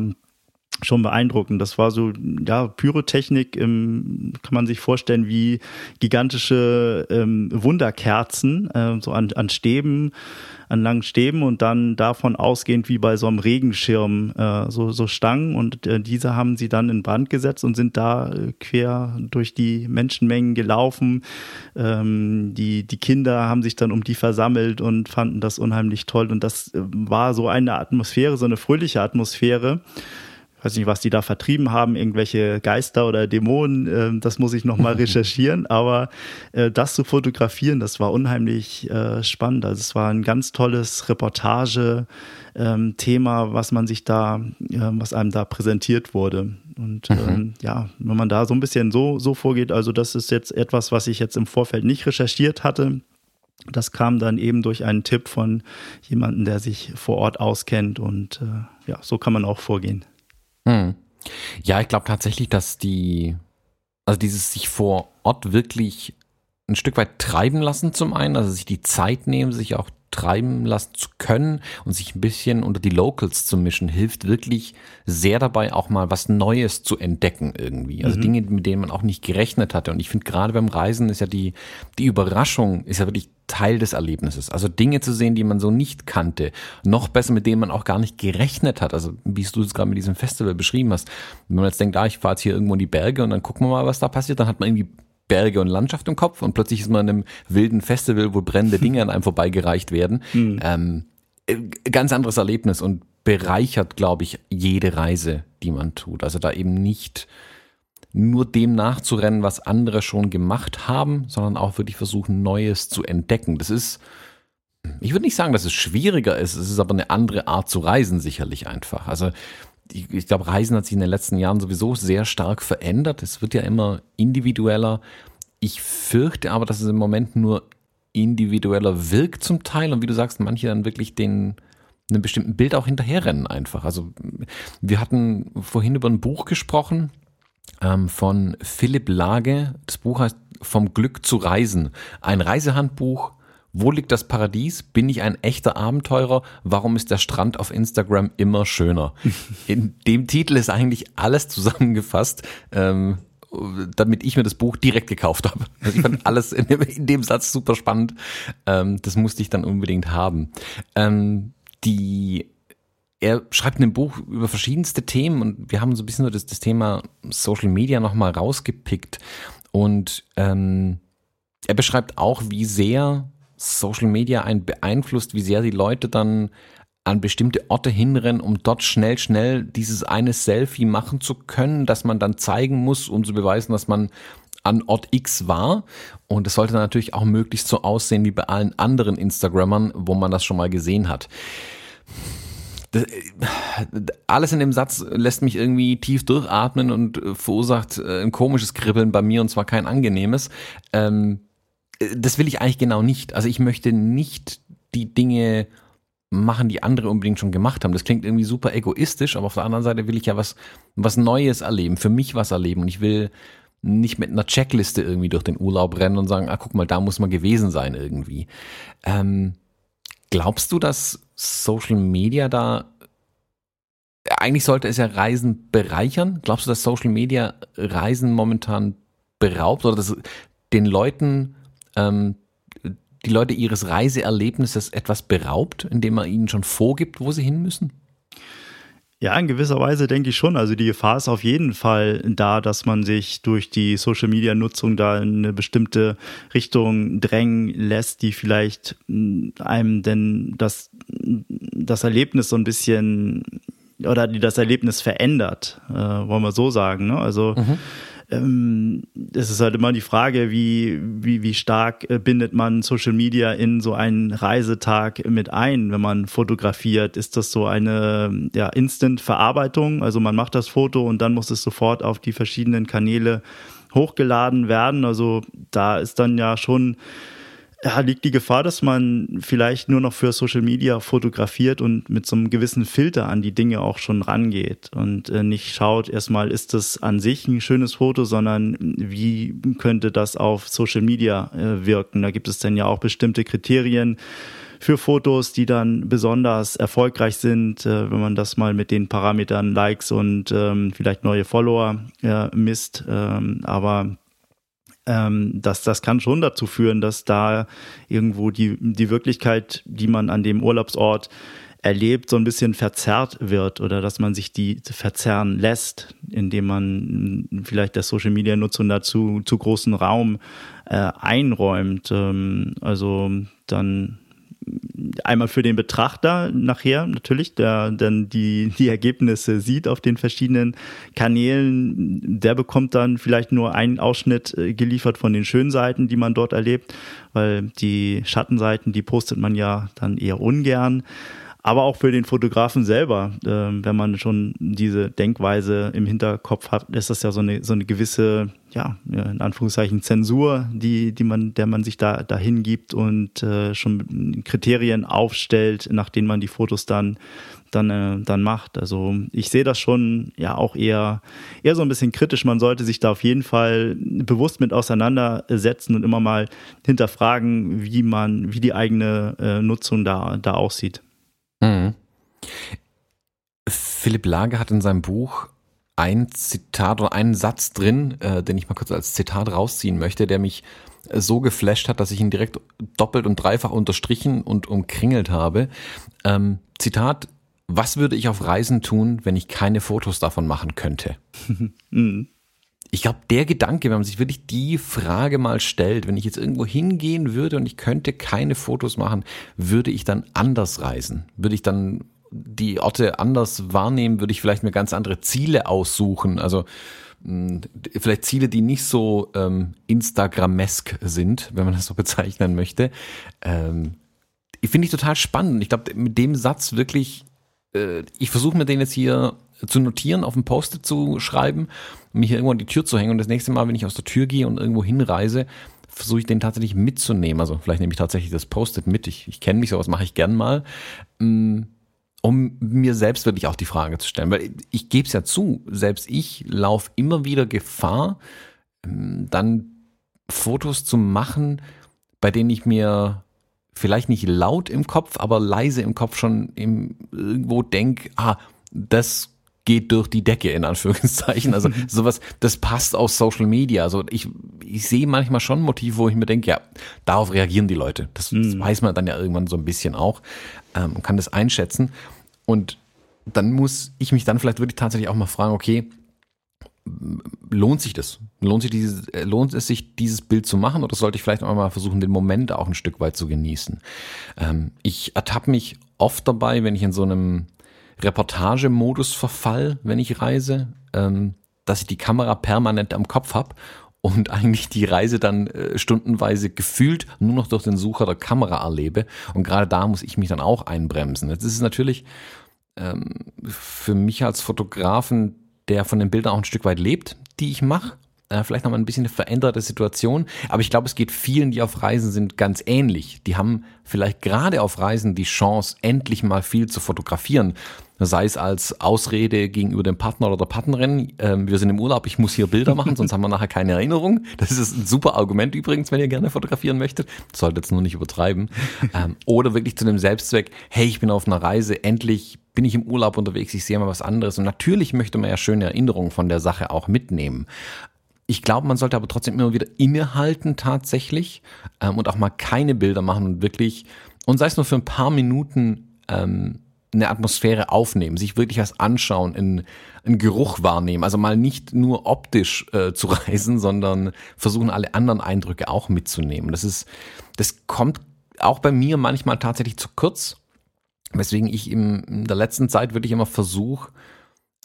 schon beeindruckend. Das war so, ja, Pyrotechnik, ähm, kann man sich vorstellen, wie gigantische ähm, Wunderkerzen, äh, so an, an Stäben, an langen Stäben und dann davon ausgehend wie bei so einem Regenschirm, äh, so, so Stangen und äh, diese haben sie dann in Brand gesetzt und sind da äh, quer durch die Menschenmengen gelaufen. Ähm, die, die Kinder haben sich dann um die versammelt und fanden das unheimlich toll und das äh, war so eine Atmosphäre, so eine fröhliche Atmosphäre weiß nicht, was die da vertrieben haben, irgendwelche Geister oder Dämonen, äh, das muss ich nochmal recherchieren, aber äh, das zu fotografieren, das war unheimlich äh, spannend. Also es war ein ganz tolles Reportage, ähm, was man sich da, äh, was einem da präsentiert wurde. Und mhm. ähm, ja, wenn man da so ein bisschen so, so vorgeht, also das ist jetzt etwas, was ich jetzt im Vorfeld nicht recherchiert hatte. Das kam dann eben durch einen Tipp von jemandem, der sich vor Ort auskennt und äh, ja, so kann man auch vorgehen. Hm. Ja, ich glaube tatsächlich, dass die Also dieses sich vor Ort wirklich ein Stück weit treiben lassen zum einen, also sich die Zeit nehmen, sich auch treiben lassen zu können und sich ein bisschen unter die Locals zu mischen, hilft wirklich sehr dabei, auch mal was Neues zu entdecken irgendwie. Also mhm. Dinge, mit denen man auch nicht gerechnet hatte. Und ich finde gerade beim Reisen ist ja die, die Überraschung ist ja wirklich Teil des Erlebnisses. Also Dinge zu sehen, die man so nicht kannte. Noch besser, mit denen man auch gar nicht gerechnet hat. Also wie du es gerade mit diesem Festival beschrieben hast. Wenn man jetzt denkt, ah, ich fahre jetzt hier irgendwo in die Berge und dann gucken wir mal, was da passiert, dann hat man irgendwie Berge und Landschaft im Kopf und plötzlich ist man in einem wilden Festival, wo brennende Dinge an einem vorbeigereicht werden. Mhm. Ähm, äh, ganz anderes Erlebnis und bereichert, glaube ich, jede Reise, die man tut. Also da eben nicht nur dem nachzurennen, was andere schon gemacht haben, sondern auch wirklich versuchen, Neues zu entdecken. Das ist, ich würde nicht sagen, dass es schwieriger ist, es ist aber eine andere Art zu reisen, sicherlich einfach. Also ich, glaube, Reisen hat sich in den letzten Jahren sowieso sehr stark verändert. Es wird ja immer individueller. Ich fürchte aber, dass es im Moment nur individueller wirkt zum Teil und wie du sagst, manche dann wirklich den einem bestimmten Bild auch hinterherrennen einfach. Also wir hatten vorhin über ein Buch gesprochen ähm, von Philipp Lage. Das Buch heißt Vom Glück zu reisen. Ein Reisehandbuch wo liegt das Paradies? Bin ich ein echter Abenteurer? Warum ist der Strand auf Instagram immer schöner? In dem Titel ist eigentlich alles zusammengefasst. Ähm, damit ich mir das Buch direkt gekauft habe. Also ich fand alles in dem, in dem Satz super spannend. Ähm, das musste ich dann unbedingt haben. Ähm, die er schreibt in dem Buch über verschiedenste Themen und wir haben so ein bisschen so das, das Thema Social Media nochmal rausgepickt. Und ähm, er beschreibt auch, wie sehr Social Media einen beeinflusst, wie sehr die Leute dann an bestimmte Orte hinrennen, um dort schnell, schnell dieses eine Selfie machen zu können, das man dann zeigen muss, um zu beweisen, dass man an Ort X war. Und es sollte natürlich auch möglichst so aussehen wie bei allen anderen Instagrammern, wo man das schon mal gesehen hat. Das, alles in dem Satz lässt mich irgendwie tief durchatmen und verursacht äh, ein komisches Kribbeln bei mir und zwar kein angenehmes. Ähm, das will ich eigentlich genau nicht. Also ich möchte nicht die Dinge machen, die andere unbedingt schon gemacht haben. Das klingt irgendwie super egoistisch, aber auf der anderen Seite will ich ja was, was Neues erleben, für mich was erleben. Und ich will nicht mit einer Checkliste irgendwie durch den Urlaub rennen und sagen, ah, guck mal, da muss man gewesen sein irgendwie. Ähm, glaubst du, dass Social Media da eigentlich sollte es ja Reisen bereichern? Glaubst du, dass Social Media Reisen momentan beraubt oder dass den Leuten ähm, die Leute ihres Reiseerlebnisses etwas beraubt, indem man ihnen schon vorgibt, wo sie hin müssen? Ja, in gewisser Weise denke ich schon. Also die Gefahr ist auf jeden Fall da, dass man sich durch die Social-Media-Nutzung da in eine bestimmte Richtung drängen lässt, die vielleicht mm, einem denn das, das Erlebnis so ein bisschen oder die das Erlebnis verändert, äh, wollen wir so sagen. Ne? Also mhm ähm, es ist halt immer die Frage, wie, wie, wie stark äh, bindet man Social Media in so einen Reisetag mit ein, wenn man fotografiert. Ist das so eine ja, Instant-Verarbeitung? Also man macht das Foto und dann muss es sofort auf die verschiedenen Kanäle hochgeladen werden. Also da ist dann ja schon ja, liegt die Gefahr, dass man vielleicht nur noch für Social Media fotografiert und mit so einem gewissen Filter an die Dinge auch schon rangeht und äh, nicht schaut erstmal, ist das an sich ein schönes Foto, sondern wie könnte das auf Social Media äh, wirken? Da gibt es dann ja auch bestimmte Kriterien für Fotos, die dann besonders erfolgreich sind, äh, wenn man das mal mit den Parametern Likes und ähm, vielleicht neue Follower misst. Ähm, aber ähm, das, das kann schon dazu führen, dass da irgendwo die, die Wirklichkeit, die man an dem Urlaubsort erlebt, so ein bisschen verzerrt wird oder dass man sich die verzerren lässt, indem man vielleicht der Social Media Nutzung dazu zu großen Raum äh, einräumt. Ähm, also dann einmal für den Betrachter nachher natürlich, der dann die, die Ergebnisse sieht auf den verschiedenen Kanälen. Der bekommt dann vielleicht nur einen Ausschnitt äh, geliefert von den schönen Seiten, die man dort erlebt, weil die Schattenseiten, die postet man ja dann eher ungern aber auch für den Fotografen selber, äh, wenn man schon diese Denkweise im Hinterkopf hat, ist das ja so eine, so eine gewisse, ja, in Anführungszeichen Zensur, die, die man, der man sich da dahin gibt und äh, schon Kriterien aufstellt, nach denen man die Fotos dann dann, äh, dann macht. Also ich sehe das schon ja auch eher, eher so ein bisschen kritisch. Man sollte sich da auf jeden Fall bewusst mit auseinandersetzen und immer mal hinterfragen, wie man, wie die eigene äh, Nutzung da, da aussieht. Mhm. Philipp Lage hat in seinem Buch ein Zitat oder einen Satz drin, äh, den ich mal kurz als Zitat rausziehen möchte, der mich äh, so geflasht hat, dass ich ihn direkt doppelt und dreifach unterstrichen und umkringelt habe. Ähm, Zitat, was würde ich auf Reisen tun, wenn ich keine Fotos davon machen könnte? Mhm. Ich glaube, der Gedanke, wenn man sich wirklich die Frage mal stellt, wenn ich jetzt irgendwo hingehen würde und ich könnte keine Fotos machen, würde ich dann anders reisen? Würde ich dann die Orte anders wahrnehmen, würde ich vielleicht mir ganz andere Ziele aussuchen. Also mh, vielleicht Ziele, die nicht so ähm, Instagramesk sind, wenn man das so bezeichnen möchte. Ähm, finde ich total spannend. Ich glaube, mit dem Satz wirklich, äh, ich versuche mir den jetzt hier zu notieren, auf dem Post-it zu schreiben, mich irgendwo an die Tür zu hängen und das nächste Mal, wenn ich aus der Tür gehe und irgendwo hinreise, versuche ich den tatsächlich mitzunehmen. Also vielleicht nehme ich tatsächlich das Post-it mit. Ich, ich kenne mich, sowas mache ich gern mal. Mm, um mir selbst wirklich auch die Frage zu stellen. Weil ich gebe es ja zu, selbst ich laufe immer wieder Gefahr, mm, dann Fotos zu machen, bei denen ich mir vielleicht nicht laut im Kopf, aber leise im Kopf schon im, irgendwo denke, ah, das geht durch die Decke, in Anführungszeichen. Also sowas, das passt aus Social Media. Also ich, ich sehe manchmal schon Motive, wo ich mir denke, ja, darauf reagieren die Leute. Das, das mhm. weiß man dann ja irgendwann so ein bisschen auch ähm, und kann das einschätzen. Und dann muss ich mich dann vielleicht wirklich tatsächlich auch mal fragen, okay, lohnt sich das? Lohnt, sich dieses, äh, lohnt es sich, dieses Bild zu machen oder sollte ich vielleicht auch mal versuchen, den Moment auch ein Stück weit zu genießen? Ähm, ich ertappe mich oft dabei, wenn ich in so einem Reportagemodus verfall, wenn ich reise, ähm, dass ich die Kamera permanent am Kopf habe und eigentlich die Reise dann äh, stundenweise gefühlt nur noch durch den Sucher der Kamera erlebe. Und gerade da muss ich mich dann auch einbremsen. Das ist natürlich ähm, für mich als Fotografen, der von den Bildern auch ein Stück weit lebt, die ich mache, äh, vielleicht nochmal ein bisschen eine veränderte Situation. Aber ich glaube, es geht vielen, die auf Reisen sind, ganz ähnlich. Die haben vielleicht gerade auf Reisen die Chance, endlich mal viel zu fotografieren. Sei es als Ausrede gegenüber dem Partner oder der Partnerin, ähm, wir sind im Urlaub, ich muss hier Bilder machen, sonst haben wir nachher keine Erinnerung. Das ist ein super Argument übrigens, wenn ihr gerne fotografieren möchtet. Solltet es nur nicht übertreiben. Ähm, oder wirklich zu dem Selbstzweck, hey, ich bin auf einer Reise, endlich bin ich im Urlaub unterwegs, ich sehe mal was anderes. Und natürlich möchte man ja schöne Erinnerungen von der Sache auch mitnehmen. Ich glaube, man sollte aber trotzdem immer wieder innehalten tatsächlich ähm, und auch mal keine Bilder machen und wirklich, und sei es nur für ein paar Minuten, ähm, eine Atmosphäre aufnehmen, sich wirklich was anschauen, einen, einen Geruch wahrnehmen. Also mal nicht nur optisch äh, zu reisen, sondern versuchen alle anderen Eindrücke auch mitzunehmen. Das ist, das kommt auch bei mir manchmal tatsächlich zu kurz, weswegen ich im, in der letzten Zeit wirklich immer versuche,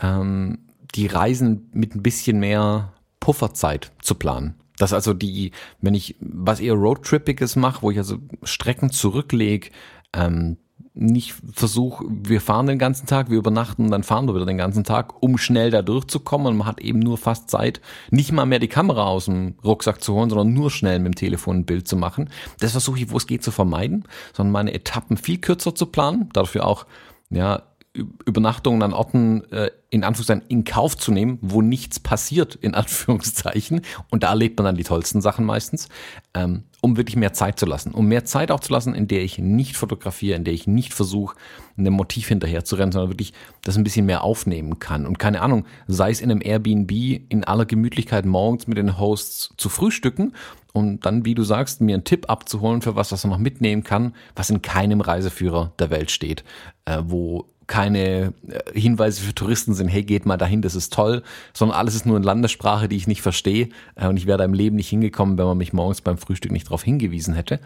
ähm, die Reisen mit ein bisschen mehr Pufferzeit zu planen. Dass also die, wenn ich was eher Roadtrippiges mache, wo ich also Strecken zurücklege, ähm, nicht versuche, wir fahren den ganzen Tag, wir übernachten und dann fahren wir wieder den ganzen Tag, um schnell da durchzukommen. Und man hat eben nur fast Zeit, nicht mal mehr die Kamera aus dem Rucksack zu holen, sondern nur schnell mit dem Telefon ein Bild zu machen. Das versuche ich, wo es geht, zu vermeiden, sondern meine Etappen viel kürzer zu planen, dafür auch ja, Übernachtungen an Orten äh, in Anführungszeichen in Kauf zu nehmen, wo nichts passiert, in Anführungszeichen. Und da erlebt man dann die tollsten Sachen meistens, ähm, um wirklich mehr Zeit zu lassen. Um mehr Zeit auch zu lassen, in der ich nicht fotografiere, in der ich nicht versuche, einem Motiv hinterher zu rennen, sondern wirklich das ein bisschen mehr aufnehmen kann. Und keine Ahnung, sei es in einem Airbnb in aller Gemütlichkeit morgens mit den Hosts zu frühstücken und dann, wie du sagst, mir einen Tipp abzuholen für was, was man noch mitnehmen kann, was in keinem Reiseführer der Welt steht, äh, wo keine äh, Hinweise für Touristen sind, hey, geht mal dahin, das ist toll, sondern alles ist nur in Landessprache, die ich nicht verstehe äh, und ich wäre da im Leben nicht hingekommen, wenn man mich morgens beim Frühstück nicht darauf hingewiesen hätte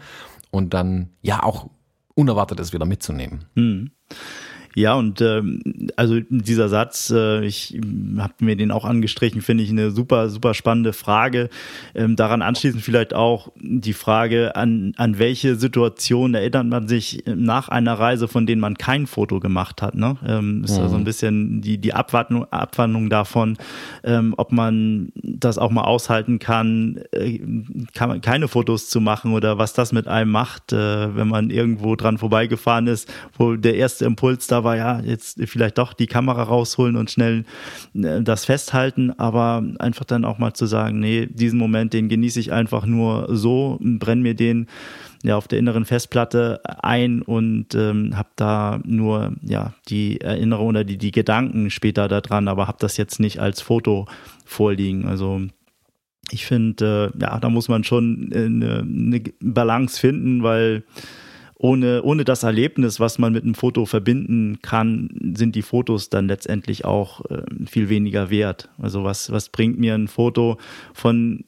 und dann ja auch Unerwartetes wieder mitzunehmen. Hm. Ja, und ähm, also dieser Satz, äh, ich habe mir den auch angestrichen, finde ich eine super, super spannende Frage. Ähm, daran anschließend vielleicht auch die Frage, an, an welche Situation erinnert man sich nach einer Reise, von denen man kein Foto gemacht hat. Ne? Ähm, ist mhm. also ein bisschen die, die Abwandlung, Abwandlung davon, ähm, ob man das auch mal aushalten kann, äh, kann keine Fotos zu machen oder was das mit einem macht, äh, wenn man irgendwo dran vorbeigefahren ist, wo der erste Impuls da war, aber ja, jetzt vielleicht doch die Kamera rausholen und schnell äh, das festhalten, aber einfach dann auch mal zu sagen, nee, diesen Moment, den genieße ich einfach nur so, brenn mir den ja auf der inneren Festplatte ein und ähm, habe da nur ja die Erinnerung oder die, die Gedanken später daran, aber habe das jetzt nicht als Foto vorliegen. Also ich finde, äh, ja, da muss man schon eine, eine Balance finden, weil ohne, ohne das Erlebnis, was man mit einem Foto verbinden kann, sind die Fotos dann letztendlich auch äh, viel weniger wert. Also was, was bringt mir ein Foto von,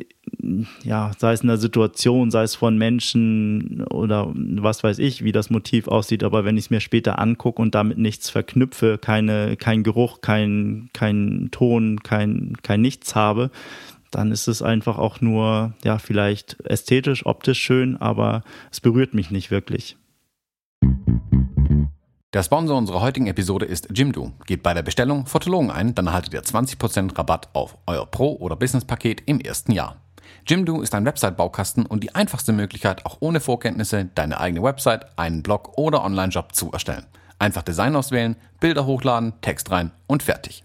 ja, sei es in einer Situation, sei es von Menschen oder was weiß ich, wie das Motiv aussieht, aber wenn ich es mir später angucke und damit nichts verknüpfe, keine, kein Geruch, kein, kein Ton, kein, kein Nichts habe, dann ist es einfach auch nur, ja, vielleicht ästhetisch, optisch schön, aber es berührt mich nicht wirklich. Der Sponsor unserer heutigen Episode ist Jimdo. Gebt bei der Bestellung Fotologen ein, dann erhaltet ihr 20% Rabatt auf euer Pro- oder Business-Paket im ersten Jahr. Jimdo ist ein Website-Baukasten und die einfachste Möglichkeit, auch ohne Vorkenntnisse deine eigene Website, einen Blog oder Online-Job zu erstellen. Einfach Design auswählen, Bilder hochladen, Text rein und fertig.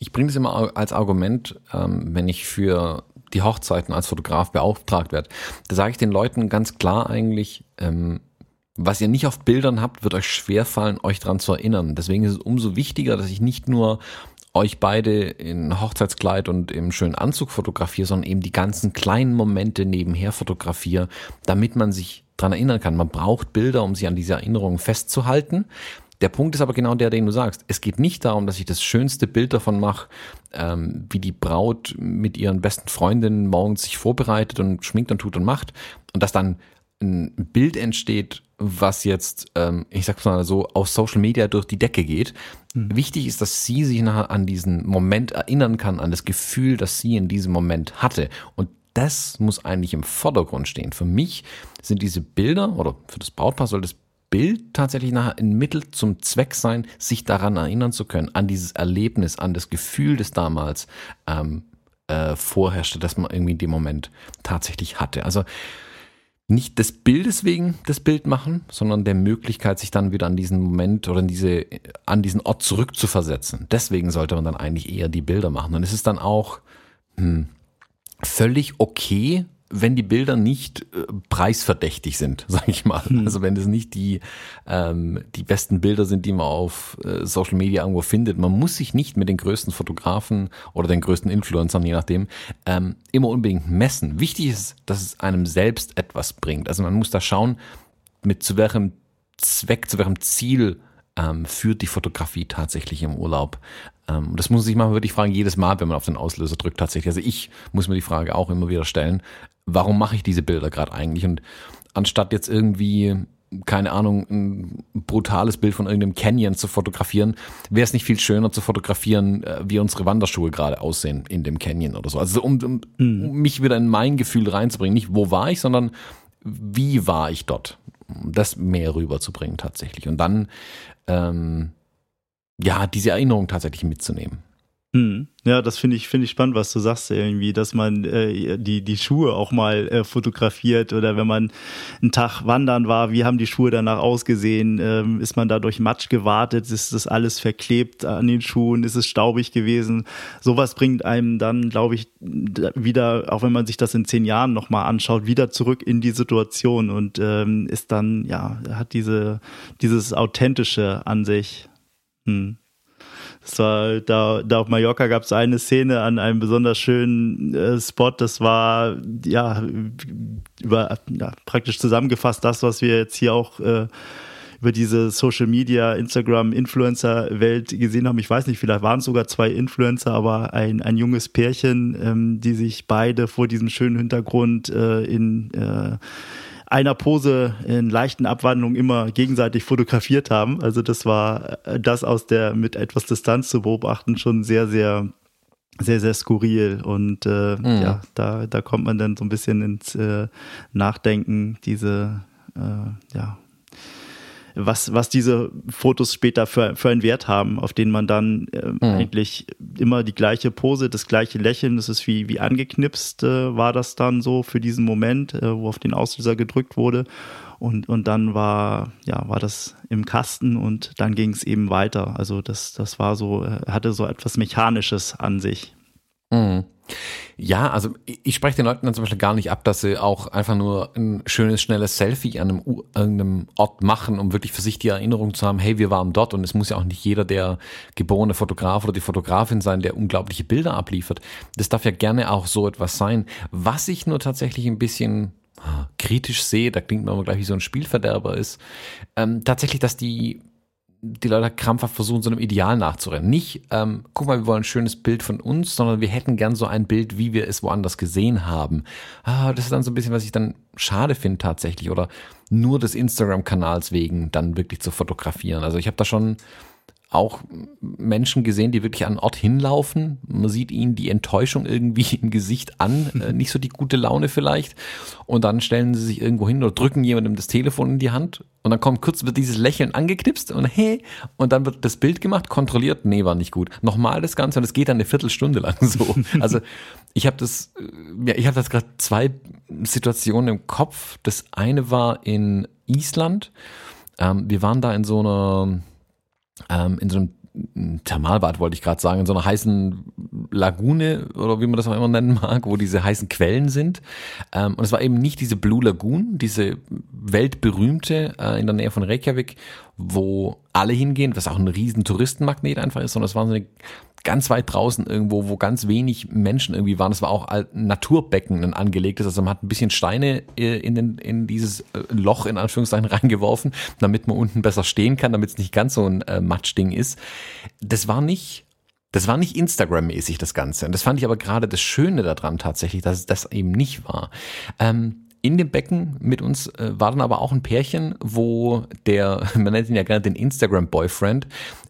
ich bringe das immer als Argument, ähm, wenn ich für die Hochzeiten als Fotograf beauftragt werde. Da sage ich den Leuten ganz klar eigentlich, ähm, was ihr nicht auf Bildern habt, wird euch schwerfallen, euch dran zu erinnern. Deswegen ist es umso wichtiger, dass ich nicht nur euch beide in Hochzeitskleid und im schönen Anzug fotografiere, sondern eben die ganzen kleinen Momente nebenher fotografiere, damit man sich dran erinnern kann. Man braucht Bilder, um sich an diese Erinnerungen festzuhalten. Der Punkt ist aber genau der, den du sagst. Es geht nicht darum, dass ich das schönste Bild davon mache, ähm, wie die Braut mit ihren besten Freundinnen morgens sich vorbereitet und schminkt und tut und macht und dass dann ein Bild entsteht, was jetzt, ähm, ich sag's mal so, auf Social Media durch die Decke geht. Mhm. Wichtig ist, dass sie sich nachher an diesen Moment erinnern kann, an das Gefühl, das sie in diesem Moment hatte. Und das muss eigentlich im Vordergrund stehen. Für mich sind diese Bilder oder für das Brautpaar soll das Bild tatsächlich nachher ein Mittel zum Zweck sein, sich daran erinnern zu können, an dieses Erlebnis, an das Gefühl, das damals ähm, äh, vorherrschte, das man irgendwie in dem Moment tatsächlich hatte. Also nicht des Bildes wegen das Bild machen, sondern der Möglichkeit, sich dann wieder an diesen Moment oder an, diese, an diesen Ort zurückzuversetzen. Deswegen sollte man dann eigentlich eher die Bilder machen. Und es ist dann auch hm, völlig okay, wenn die Bilder nicht äh, preisverdächtig sind, sage ich mal. Hm. Also wenn das nicht die, ähm, die besten Bilder sind, die man auf äh, Social Media irgendwo findet. Man muss sich nicht mit den größten Fotografen oder den größten Influencern, je nachdem, ähm, immer unbedingt messen. Wichtig ist, dass es einem selbst etwas bringt. Also man muss da schauen, mit zu welchem Zweck, zu welchem Ziel ähm, führt die Fotografie tatsächlich im Urlaub. Ähm, das muss man sich mal wirklich fragen, jedes Mal, wenn man auf den Auslöser drückt tatsächlich. Also ich muss mir die Frage auch immer wieder stellen, warum mache ich diese Bilder gerade eigentlich? Und anstatt jetzt irgendwie keine Ahnung, ein brutales Bild von irgendeinem Canyon zu fotografieren, wäre es nicht viel schöner zu fotografieren, äh, wie unsere Wanderschuhe gerade aussehen in dem Canyon oder so. Also um, um, mhm. um mich wieder in mein Gefühl reinzubringen. Nicht wo war ich, sondern wie war ich dort? Das mehr rüberzubringen tatsächlich. Und dann ähm, ja, diese Erinnerung tatsächlich mitzunehmen. Hm. Ja, das finde ich, finde ich spannend, was du sagst irgendwie, dass man äh, die, die Schuhe auch mal äh, fotografiert oder wenn man einen Tag wandern war, wie haben die Schuhe danach ausgesehen? Ähm, ist man da durch Matsch gewartet? Ist das alles verklebt an den Schuhen? Ist es staubig gewesen? Sowas bringt einem dann, glaube ich, wieder, auch wenn man sich das in zehn Jahren nochmal anschaut, wieder zurück in die Situation und ähm, ist dann, ja, hat diese, dieses Authentische an sich. Hm. Das war, da, da auf Mallorca gab es eine Szene an einem besonders schönen äh, Spot. Das war ja über ja, praktisch zusammengefasst das, was wir jetzt hier auch äh, über diese Social Media, Instagram, Influencer-Welt gesehen haben. Ich weiß nicht, vielleicht waren es sogar zwei Influencer, aber ein, ein junges Pärchen, ähm, die sich beide vor diesem schönen Hintergrund äh, in äh, einer Pose in leichten Abwandlungen immer gegenseitig fotografiert haben. Also das war äh, das aus der mit etwas Distanz zu beobachten schon sehr, sehr sehr, sehr skurril und äh, mhm. ja, da, da kommt man dann so ein bisschen ins äh, Nachdenken, diese äh, ja, was, was diese Fotos später für, für einen Wert haben, auf denen man dann äh, mhm. eigentlich immer die gleiche Pose, das gleiche Lächeln, das ist wie, wie angeknipst, äh, war das dann so für diesen Moment, äh, wo auf den Auslöser gedrückt wurde. Und, und dann war, ja, war das im Kasten und dann ging es eben weiter. Also das, das war so, äh, hatte so etwas Mechanisches an sich. Mhm. Ja, also ich spreche den Leuten dann zum Beispiel gar nicht ab, dass sie auch einfach nur ein schönes, schnelles Selfie an einem, irgendeinem Ort machen, um wirklich für sich die Erinnerung zu haben, hey, wir waren dort und es muss ja auch nicht jeder der geborene Fotograf oder die Fotografin sein, der unglaubliche Bilder abliefert. Das darf ja gerne auch so etwas sein. Was ich nur tatsächlich ein bisschen ah, kritisch sehe, da klingt man aber gleich wie so ein Spielverderber ist, ähm, tatsächlich, dass die die Leute krampfhaft versuchen, so einem Ideal nachzurennen. Nicht, ähm, guck mal, wir wollen ein schönes Bild von uns, sondern wir hätten gern so ein Bild, wie wir es woanders gesehen haben. Ah, das ist dann so ein bisschen, was ich dann schade finde tatsächlich. Oder nur des Instagram-Kanals wegen dann wirklich zu fotografieren. Also ich habe da schon auch Menschen gesehen, die wirklich an einen Ort hinlaufen. Man sieht ihnen die Enttäuschung irgendwie im Gesicht an, äh, nicht so die gute Laune vielleicht. Und dann stellen sie sich irgendwo hin oder drücken jemandem das Telefon in die Hand. Und dann kommt kurz, wird dieses Lächeln angeknipst und hey, und dann wird das Bild gemacht, kontrolliert, nee, war nicht gut. Nochmal das Ganze und es geht dann eine Viertelstunde lang so. Also ich habe das, äh, ja, ich habe das gerade zwei Situationen im Kopf. Das eine war in Island. Ähm, wir waren da in so einer ähm, in so einem Thermalbad wollte ich gerade sagen, in so einer heißen Lagune oder wie man das auch immer nennen mag, wo diese heißen Quellen sind. Ähm, und es war eben nicht diese Blue Lagoon, diese weltberühmte äh, in der Nähe von Reykjavik, wo alle hingehen, was auch ein riesen Touristenmagnet einfach ist, sondern es war so eine ganz weit draußen irgendwo, wo ganz wenig Menschen irgendwie waren. Es war auch ein Naturbecken ein angelegtes, also man hat ein bisschen Steine äh, in, den, in dieses äh, Loch in Anführungszeichen reingeworfen, damit man unten besser stehen kann, damit es nicht ganz so ein äh, Matschding ist. Das war nicht das war nicht Instagram-mäßig, das Ganze. Und das fand ich aber gerade das Schöne daran tatsächlich, dass es das eben nicht war. Ähm, in dem Becken mit uns äh, war dann aber auch ein Pärchen, wo der, man nennt ihn ja gerne den Instagram-Boyfriend,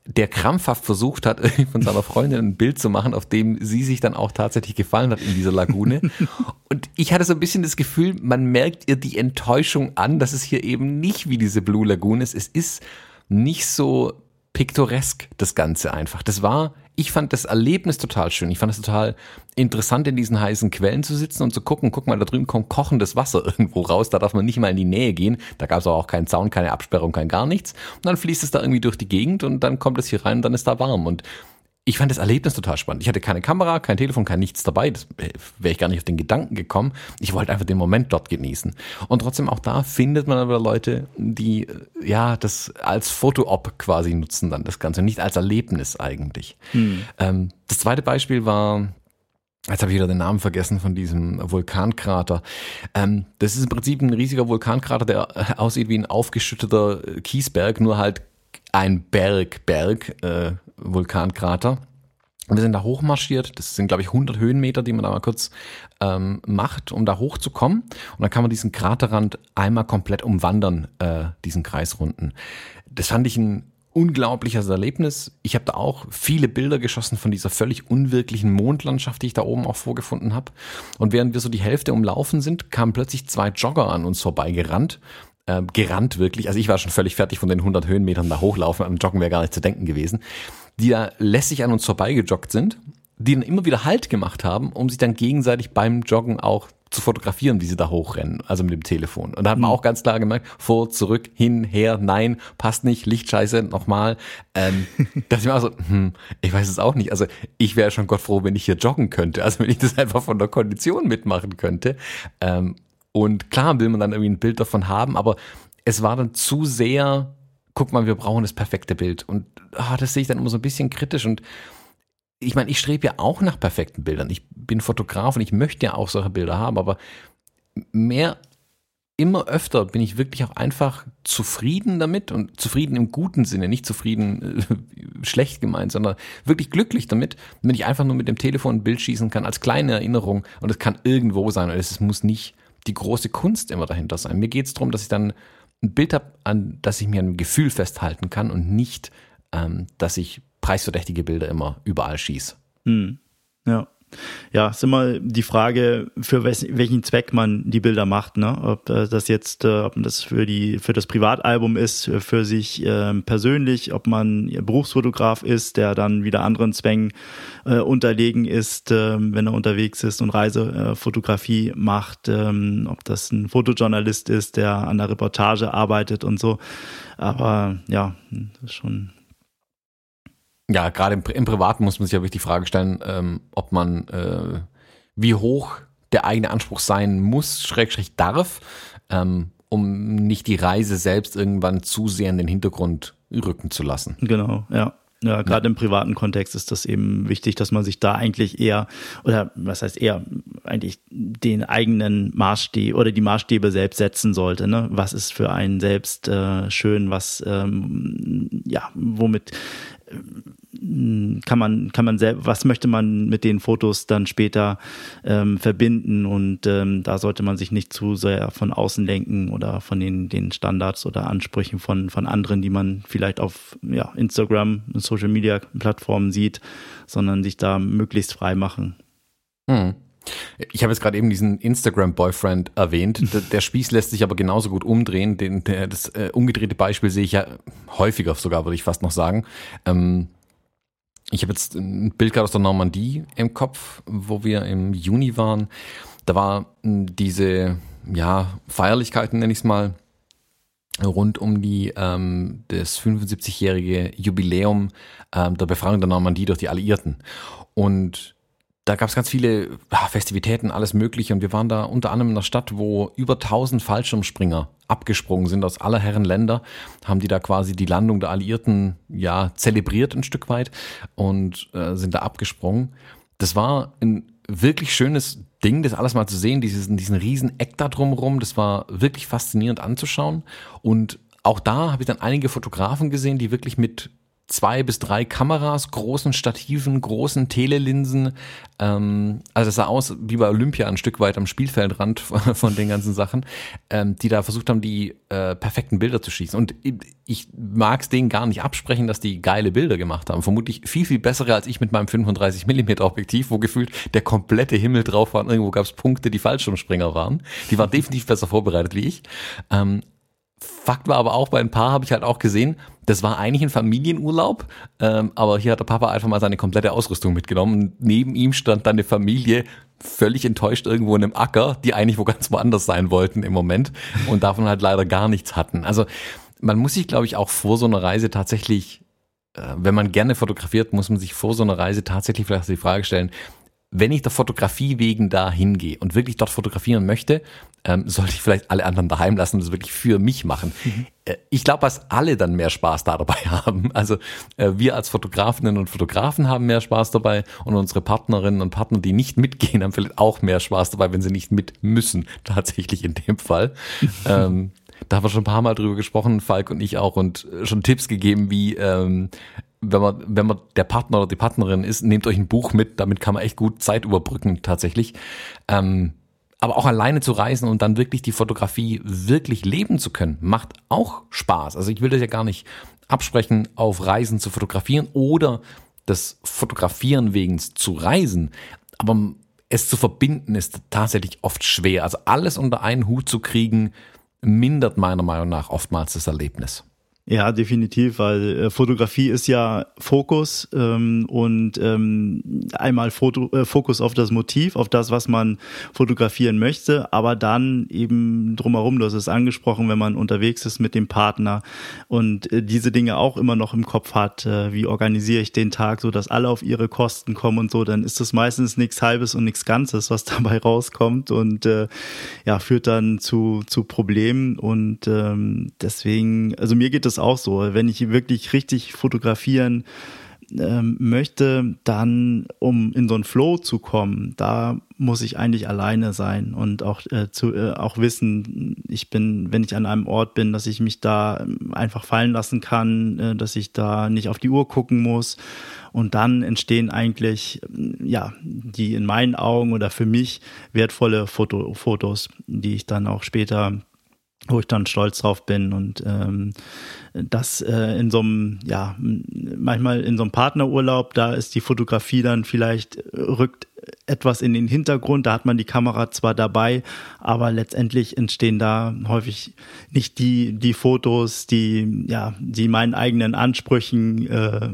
der krampfhaft versucht hat, von seiner Freundin ein Bild zu machen, auf dem sie sich dann auch tatsächlich gefallen hat in dieser Lagune. Und ich hatte so ein bisschen das Gefühl, man merkt ihr die Enttäuschung an, dass es hier eben nicht wie diese Blue Lagoon ist. Es ist nicht so piktoresk, das Ganze einfach. Das war, ich fand das Erlebnis total schön. Ich fand es total interessant, in diesen heißen Quellen zu sitzen und zu gucken, guck mal, da drüben kommt kochendes Wasser irgendwo raus, da darf man nicht mal in die Nähe gehen. Da gab es auch keinen Zaun, keine Absperrung, kein gar nichts. Und dann fließt es da irgendwie durch die Gegend und dann kommt es hier rein und dann ist da warm. Und ich fand das Erlebnis total spannend. Ich hatte keine Kamera, kein Telefon, kein nichts dabei. Das wäre ich gar nicht auf den Gedanken gekommen. Ich wollte einfach den Moment dort genießen. Und trotzdem auch da findet man aber Leute, die ja das als Foto-Op quasi nutzen dann das Ganze, nicht als Erlebnis eigentlich. Hm. Ähm, das zweite Beispiel war Jetzt habe ich wieder den Namen vergessen von diesem Vulkankrater. Ähm, das ist im Prinzip ein riesiger Vulkankrater, der aussieht wie ein aufgeschütteter Kiesberg, nur halt ein Bergberg, äh, Vulkankrater. Und wir sind da hochmarschiert. Das sind, glaube ich, 100 Höhenmeter, die man da mal kurz ähm, macht, um da hochzukommen. Und dann kann man diesen Kraterrand einmal komplett umwandern, äh, diesen Kreisrunden. Das fand ich ein unglaubliches Erlebnis. Ich habe da auch viele Bilder geschossen von dieser völlig unwirklichen Mondlandschaft, die ich da oben auch vorgefunden habe. Und während wir so die Hälfte umlaufen sind, kamen plötzlich zwei Jogger an uns vorbeigerannt äh, gerannt wirklich. Also ich war schon völlig fertig von den 100 Höhenmetern da hochlaufen. Am Joggen wäre gar nicht zu denken gewesen. Die da lässig an uns vorbeigejoggt sind, die dann immer wieder Halt gemacht haben, um sich dann gegenseitig beim Joggen auch zu fotografieren, wie sie da hochrennen, also mit dem Telefon. Und da hat man mhm. auch ganz klar gemerkt, vor, zurück, hin, her, nein, passt nicht, Lichtscheiße, nochmal. Ähm, dass ich mir auch so, hm, ich weiß es auch nicht. Also ich wäre schon Gott froh, wenn ich hier joggen könnte, also wenn ich das einfach von der Kondition mitmachen könnte. Ähm, und klar will man dann irgendwie ein Bild davon haben, aber es war dann zu sehr guck mal, wir brauchen das perfekte Bild. Und ah, das sehe ich dann immer so ein bisschen kritisch und ich meine, ich strebe ja auch nach perfekten Bildern. Ich bin Fotograf und ich möchte ja auch solche Bilder haben, aber mehr, immer öfter bin ich wirklich auch einfach zufrieden damit und zufrieden im guten Sinne, nicht zufrieden äh, schlecht gemeint, sondern wirklich glücklich damit, wenn ich einfach nur mit dem Telefon ein Bild schießen kann als kleine Erinnerung und es kann irgendwo sein und es muss nicht die große Kunst immer dahinter sein. Mir geht es darum, dass ich dann ein Bild habe, an das ich mir ein Gefühl festhalten kann und nicht, ähm, dass ich preisverdächtige Bilder immer überall schieße. Hm. Ja. Ja, ist immer die Frage, für welchen Zweck man die Bilder macht, ne? Ob äh, das jetzt, äh, ob das für die, für das Privatalbum ist, für sich äh, persönlich, ob man Berufsfotograf ist, der dann wieder anderen Zwängen äh, unterlegen ist, äh, wenn er unterwegs ist und Reisefotografie macht, ähm, ob das ein Fotojournalist ist, der an der Reportage arbeitet und so. Aber ja, das ist schon ja, gerade im, im Privaten muss man sich ja wirklich die Frage stellen, ähm, ob man, äh, wie hoch der eigene Anspruch sein muss, schrägstrich darf, ähm, um nicht die Reise selbst irgendwann zu sehr in den Hintergrund rücken zu lassen. Genau, ja. Ja, gerade ja. im privaten Kontext ist das eben wichtig, dass man sich da eigentlich eher, oder was heißt eher, eigentlich den eigenen Maßstab oder die Maßstäbe selbst setzen sollte. Ne? Was ist für einen selbst äh, schön, was, ähm, ja, womit kann man, kann man selbst, was möchte man mit den Fotos dann später ähm, verbinden und ähm, da sollte man sich nicht zu sehr von außen lenken oder von den, den Standards oder Ansprüchen von, von anderen, die man vielleicht auf ja, Instagram, Social Media Plattformen sieht, sondern sich da möglichst frei machen. Hm. Ich habe jetzt gerade eben diesen Instagram-Boyfriend erwähnt. Der, der, Spieß lässt sich aber genauso gut umdrehen. Den, der, das äh, umgedrehte Beispiel sehe ich ja häufiger sogar, würde ich fast noch sagen. Ähm, ich habe jetzt ein Bild gerade aus der Normandie im Kopf, wo wir im Juni waren. Da war diese ja, Feierlichkeiten, nenne ich es mal, rund um die ähm, das 75-jährige Jubiläum ähm, der Befreiung der Normandie durch die Alliierten. Und da gab es ganz viele Festivitäten, alles Mögliche. Und wir waren da unter anderem in einer Stadt, wo über 1000 Fallschirmspringer abgesprungen sind aus aller Herren Länder, haben die da quasi die Landung der Alliierten ja zelebriert ein Stück weit und äh, sind da abgesprungen. Das war ein wirklich schönes Ding, das alles mal zu sehen, dieses, diesen riesen Eck da drumherum. Das war wirklich faszinierend anzuschauen. Und auch da habe ich dann einige Fotografen gesehen, die wirklich mit zwei bis drei Kameras, großen Stativen, großen Telelinsen. Ähm, also es sah aus wie bei Olympia ein Stück weit am Spielfeldrand von den ganzen Sachen, ähm, die da versucht haben, die äh, perfekten Bilder zu schießen. Und ich mag es denen gar nicht absprechen, dass die geile Bilder gemacht haben. Vermutlich viel, viel bessere als ich mit meinem 35 mm Objektiv, wo gefühlt der komplette Himmel drauf war und irgendwo gab es Punkte, die Fallschirmspringer waren. Die waren definitiv besser vorbereitet wie ich. Ähm, Fakt war aber auch, bei ein paar habe ich halt auch gesehen, das war eigentlich ein Familienurlaub, ähm, aber hier hat der Papa einfach mal seine komplette Ausrüstung mitgenommen. Neben ihm stand dann eine Familie, völlig enttäuscht irgendwo in einem Acker, die eigentlich wo ganz woanders sein wollten im Moment und davon halt leider gar nichts hatten. Also man muss sich, glaube ich, auch vor so einer Reise tatsächlich, äh, wenn man gerne fotografiert, muss man sich vor so einer Reise tatsächlich vielleicht die Frage stellen, wenn ich der Fotografie wegen da hingehe und wirklich dort fotografieren möchte, ähm, sollte ich vielleicht alle anderen daheim lassen und das wirklich für mich machen. Mhm. Äh, ich glaube, dass alle dann mehr Spaß da dabei haben. Also äh, wir als Fotografinnen und Fotografen haben mehr Spaß dabei und unsere Partnerinnen und Partner, die nicht mitgehen, haben vielleicht auch mehr Spaß dabei, wenn sie nicht mit müssen, tatsächlich in dem Fall. ähm, da haben wir schon ein paar Mal drüber gesprochen, Falk und ich auch, und äh, schon Tipps gegeben, wie ähm, wenn man, wenn man der Partner oder die Partnerin ist, nehmt euch ein Buch mit, damit kann man echt gut Zeit überbrücken, tatsächlich. Ähm, aber auch alleine zu reisen und dann wirklich die Fotografie wirklich leben zu können, macht auch Spaß. Also ich will das ja gar nicht absprechen, auf Reisen zu fotografieren oder das Fotografieren wegen zu reisen. Aber es zu verbinden ist tatsächlich oft schwer. Also alles unter einen Hut zu kriegen, mindert meiner Meinung nach oftmals das Erlebnis. Ja, definitiv, weil äh, Fotografie ist ja Fokus ähm, und ähm, einmal Foto, äh, Fokus auf das Motiv, auf das, was man fotografieren möchte, aber dann eben drumherum, du hast es angesprochen, wenn man unterwegs ist mit dem Partner und äh, diese Dinge auch immer noch im Kopf hat, äh, wie organisiere ich den Tag, so dass alle auf ihre Kosten kommen und so, dann ist das meistens nichts Halbes und nichts Ganzes, was dabei rauskommt und äh, ja, führt dann zu, zu Problemen und ähm, deswegen, also mir geht es es auch so. Wenn ich wirklich richtig fotografieren ähm, möchte, dann, um in so einen Flow zu kommen, da muss ich eigentlich alleine sein und auch äh, zu, äh, auch wissen, ich bin, wenn ich an einem Ort bin, dass ich mich da ähm, einfach fallen lassen kann, äh, dass ich da nicht auf die Uhr gucken muss. Und dann entstehen eigentlich, ja, die in meinen Augen oder für mich wertvolle Foto, Fotos, die ich dann auch später wo ich dann stolz drauf bin und ähm, das äh, in so einem, ja, manchmal in so einem Partnerurlaub, da ist die Fotografie dann vielleicht äh, rückt etwas in den Hintergrund, da hat man die Kamera zwar dabei, aber letztendlich entstehen da häufig nicht die, die Fotos, die, ja, die meinen eigenen Ansprüchen äh,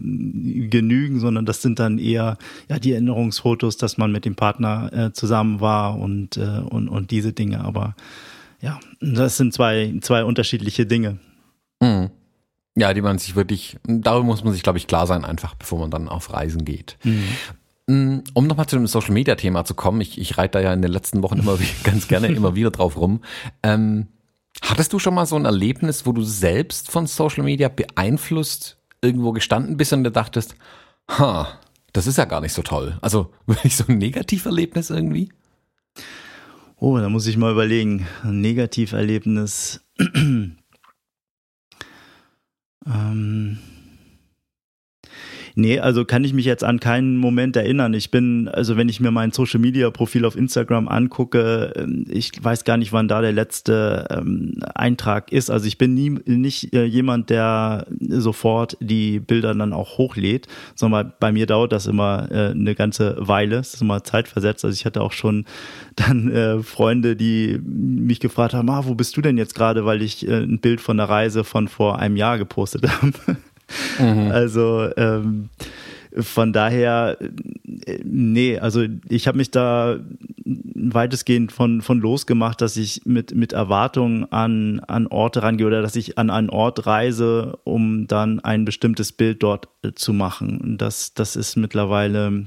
genügen, sondern das sind dann eher ja, die Erinnerungsfotos, dass man mit dem Partner äh, zusammen war und, äh, und, und diese Dinge. Aber ja, das sind zwei, zwei unterschiedliche Dinge. Mhm. Ja, die man sich wirklich, darüber muss man sich, glaube ich, klar sein, einfach bevor man dann auf Reisen geht. Mhm. Mm, um nochmal zu dem Social Media Thema zu kommen, ich, ich reite da ja in den letzten Wochen immer ganz gerne immer wieder drauf rum. Ähm, hattest du schon mal so ein Erlebnis, wo du selbst von Social Media beeinflusst irgendwo gestanden bist und du dachtest, ha, das ist ja gar nicht so toll. Also wirklich so ein Negativerlebnis irgendwie? Oh, da muss ich mal überlegen. Ein Negativerlebnis. ähm. Nee, also kann ich mich jetzt an keinen Moment erinnern. Ich bin, also wenn ich mir mein Social Media Profil auf Instagram angucke, ähm, ich weiß gar nicht, wann da der letzte ähm, Eintrag ist. Also ich bin nie nicht äh, jemand, der sofort die Bilder dann auch hochlädt, sondern bei mir dauert das immer äh, eine ganze Weile. Es ist immer zeitversetzt. Also ich hatte auch schon dann äh, Freunde, die mich gefragt haben, ah, wo bist du denn jetzt gerade, weil ich äh, ein Bild von der Reise von vor einem Jahr gepostet habe. Mhm. Also ähm, von daher, nee, also ich habe mich da weitestgehend von, von losgemacht, dass ich mit, mit Erwartungen an, an Orte rangehe oder dass ich an einen Ort reise, um dann ein bestimmtes Bild dort äh, zu machen. Das, das ist mittlerweile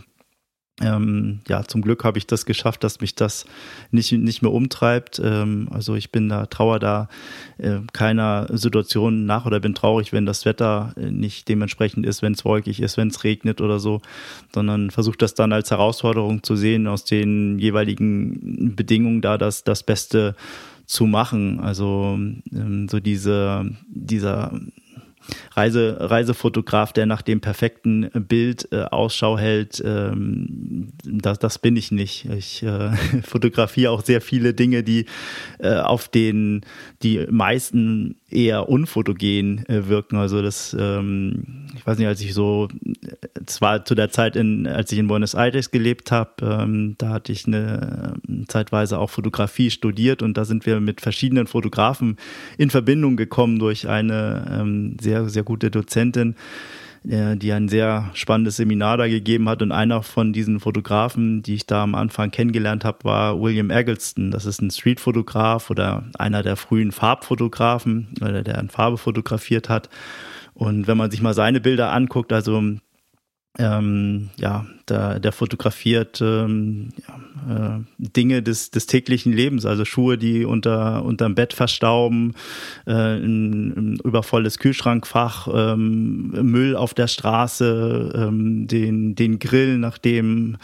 ähm, ja, zum Glück habe ich das geschafft, dass mich das nicht, nicht mehr umtreibt. Ähm, also ich bin da, trauer da äh, keiner Situation nach oder bin traurig, wenn das Wetter äh, nicht dementsprechend ist, wenn es wolkig ist, wenn es regnet oder so, sondern versuche das dann als Herausforderung zu sehen, aus den jeweiligen Bedingungen da das, das Beste zu machen. Also ähm, so diese, dieser Reise, Reisefotograf, der nach dem perfekten Bild äh, Ausschau hält, ähm, das, das bin ich nicht. Ich äh, fotografiere auch sehr viele Dinge, die äh, auf den die meisten eher unfotogen äh, wirken. Also das, ähm, ich weiß nicht, als ich so, zwar zu der Zeit, in, als ich in Buenos Aires gelebt habe, ähm, da hatte ich eine äh, zeitweise auch Fotografie studiert und da sind wir mit verschiedenen Fotografen in Verbindung gekommen durch eine ähm, sehr, sehr gute Dozentin die ein sehr spannendes Seminar da gegeben hat. Und einer von diesen Fotografen, die ich da am Anfang kennengelernt habe, war William Eggleston. Das ist ein Streetfotograf oder einer der frühen Farbfotografen, oder der in Farbe fotografiert hat. Und wenn man sich mal seine Bilder anguckt, also ähm, ja, der, der fotografiert ähm, ja, äh, Dinge des, des täglichen Lebens, also Schuhe, die unter unterm Bett verstauben, äh, ein, ein übervolles Kühlschrankfach, ähm, Müll auf der Straße, ähm, den, den Grill, nachdem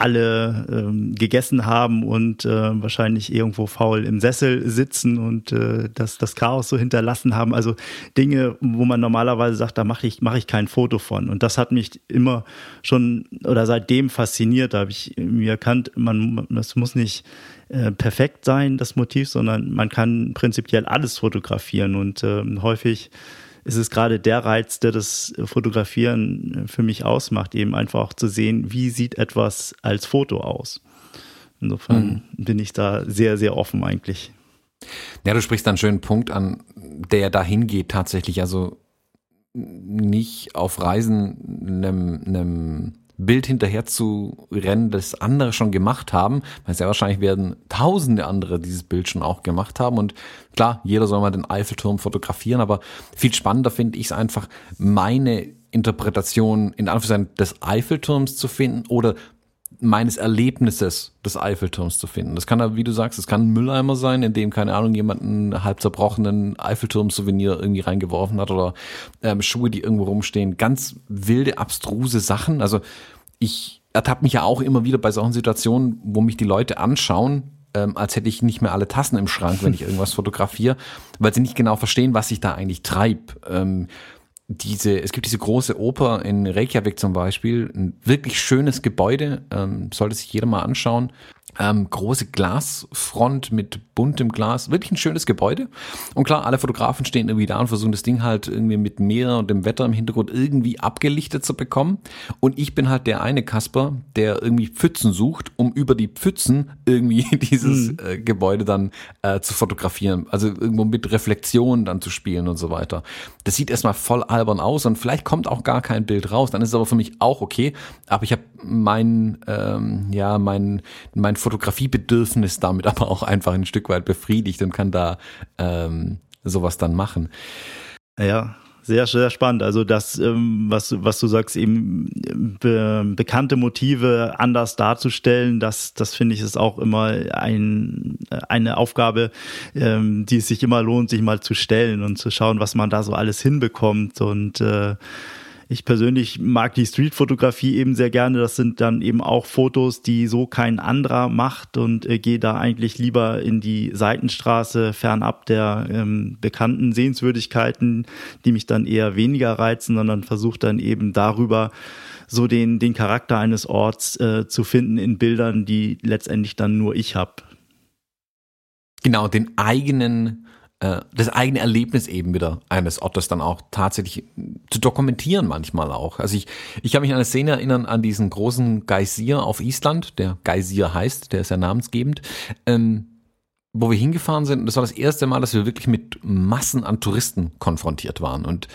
alle ähm, gegessen haben und äh, wahrscheinlich irgendwo faul im Sessel sitzen und äh, das, das Chaos so hinterlassen haben. Also Dinge, wo man normalerweise sagt, da mache ich, mache ich kein Foto von. Und das hat mich immer schon oder seitdem fasziniert. Da habe ich mir erkannt, man, das muss nicht äh, perfekt sein, das Motiv, sondern man kann prinzipiell alles fotografieren und äh, häufig ist es gerade der Reiz, der das Fotografieren für mich ausmacht, eben einfach auch zu sehen, wie sieht etwas als Foto aus. Insofern mhm. bin ich da sehr, sehr offen eigentlich. Ja, du sprichst einen schönen Punkt an, der dahin geht tatsächlich. Also nicht auf Reisen einem, einem Bild hinterher zu rennen, das andere schon gemacht haben, weil sehr wahrscheinlich werden tausende andere dieses Bild schon auch gemacht haben. Und klar, jeder soll mal den Eiffelturm fotografieren, aber viel spannender finde ich es einfach, meine Interpretation in Anführungszeichen des Eiffelturms zu finden oder meines Erlebnisses des Eiffelturms zu finden. Das kann, wie du sagst, es kann ein Mülleimer sein, in dem, keine Ahnung, jemand einen halb zerbrochenen Eiffelturm-Souvenir irgendwie reingeworfen hat oder ähm, Schuhe, die irgendwo rumstehen. Ganz wilde, abstruse Sachen. Also ich ertappe mich ja auch immer wieder bei solchen Situationen, wo mich die Leute anschauen, ähm, als hätte ich nicht mehr alle Tassen im Schrank, wenn ich irgendwas fotografiere, weil sie nicht genau verstehen, was ich da eigentlich treibe. Ähm, diese, es gibt diese große Oper in Reykjavik zum Beispiel, ein wirklich schönes Gebäude, ähm, sollte sich jeder mal anschauen ähm, große Glasfront mit buntem Glas, wirklich ein schönes Gebäude. Und klar, alle Fotografen stehen irgendwie da und versuchen das Ding halt irgendwie mit Meer und dem Wetter im Hintergrund irgendwie abgelichtet zu bekommen. Und ich bin halt der eine Kasper, der irgendwie Pfützen sucht, um über die Pfützen irgendwie dieses mhm. äh, Gebäude dann äh, zu fotografieren. Also irgendwo mit Reflexion dann zu spielen und so weiter. Das sieht erstmal voll albern aus und vielleicht kommt auch gar kein Bild raus. Dann ist es aber für mich auch okay. Aber ich habe mein, ähm, ja, mein, mein Fotografiebedürfnis damit aber auch einfach ein Stück weit befriedigt und kann da ähm, sowas dann machen. Ja, sehr, sehr spannend. Also das, ähm, was, was du sagst, eben be bekannte Motive anders darzustellen, das, das finde ich ist auch immer ein, eine Aufgabe, ähm, die es sich immer lohnt, sich mal zu stellen und zu schauen, was man da so alles hinbekommt. Und äh, ich persönlich mag die Streetfotografie eben sehr gerne. Das sind dann eben auch Fotos, die so kein anderer macht und äh, gehe da eigentlich lieber in die Seitenstraße fernab der ähm, bekannten Sehenswürdigkeiten, die mich dann eher weniger reizen, sondern versuche dann eben darüber so den, den Charakter eines Orts äh, zu finden in Bildern, die letztendlich dann nur ich habe. Genau, den eigenen äh, das eigene Erlebnis eben wieder eines Ortes dann auch tatsächlich zu dokumentieren manchmal auch. Also ich, ich kann mich an eine Szene erinnern an diesen großen Geysir auf Island, der Geysir heißt, der ist ja namensgebend, ähm, wo wir hingefahren sind. Und das war das erste Mal, dass wir wirklich mit Massen an Touristen konfrontiert waren. Und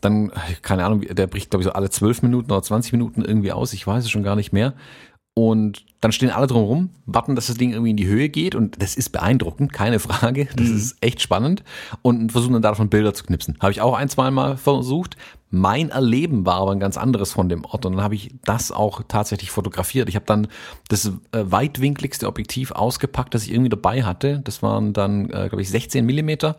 dann, keine Ahnung, der bricht, glaube ich, so alle zwölf Minuten oder 20 Minuten irgendwie aus. Ich weiß es schon gar nicht mehr. Und dann stehen alle drumherum, warten, dass das Ding irgendwie in die Höhe geht und das ist beeindruckend, keine Frage. Das mhm. ist echt spannend und versuchen dann davon Bilder zu knipsen. Habe ich auch ein, zwei Mal versucht. Mein Erleben war aber ein ganz anderes von dem Ort und dann habe ich das auch tatsächlich fotografiert. Ich habe dann das äh, weitwinkligste Objektiv ausgepackt, das ich irgendwie dabei hatte. Das waren dann, äh, glaube ich, 16 Millimeter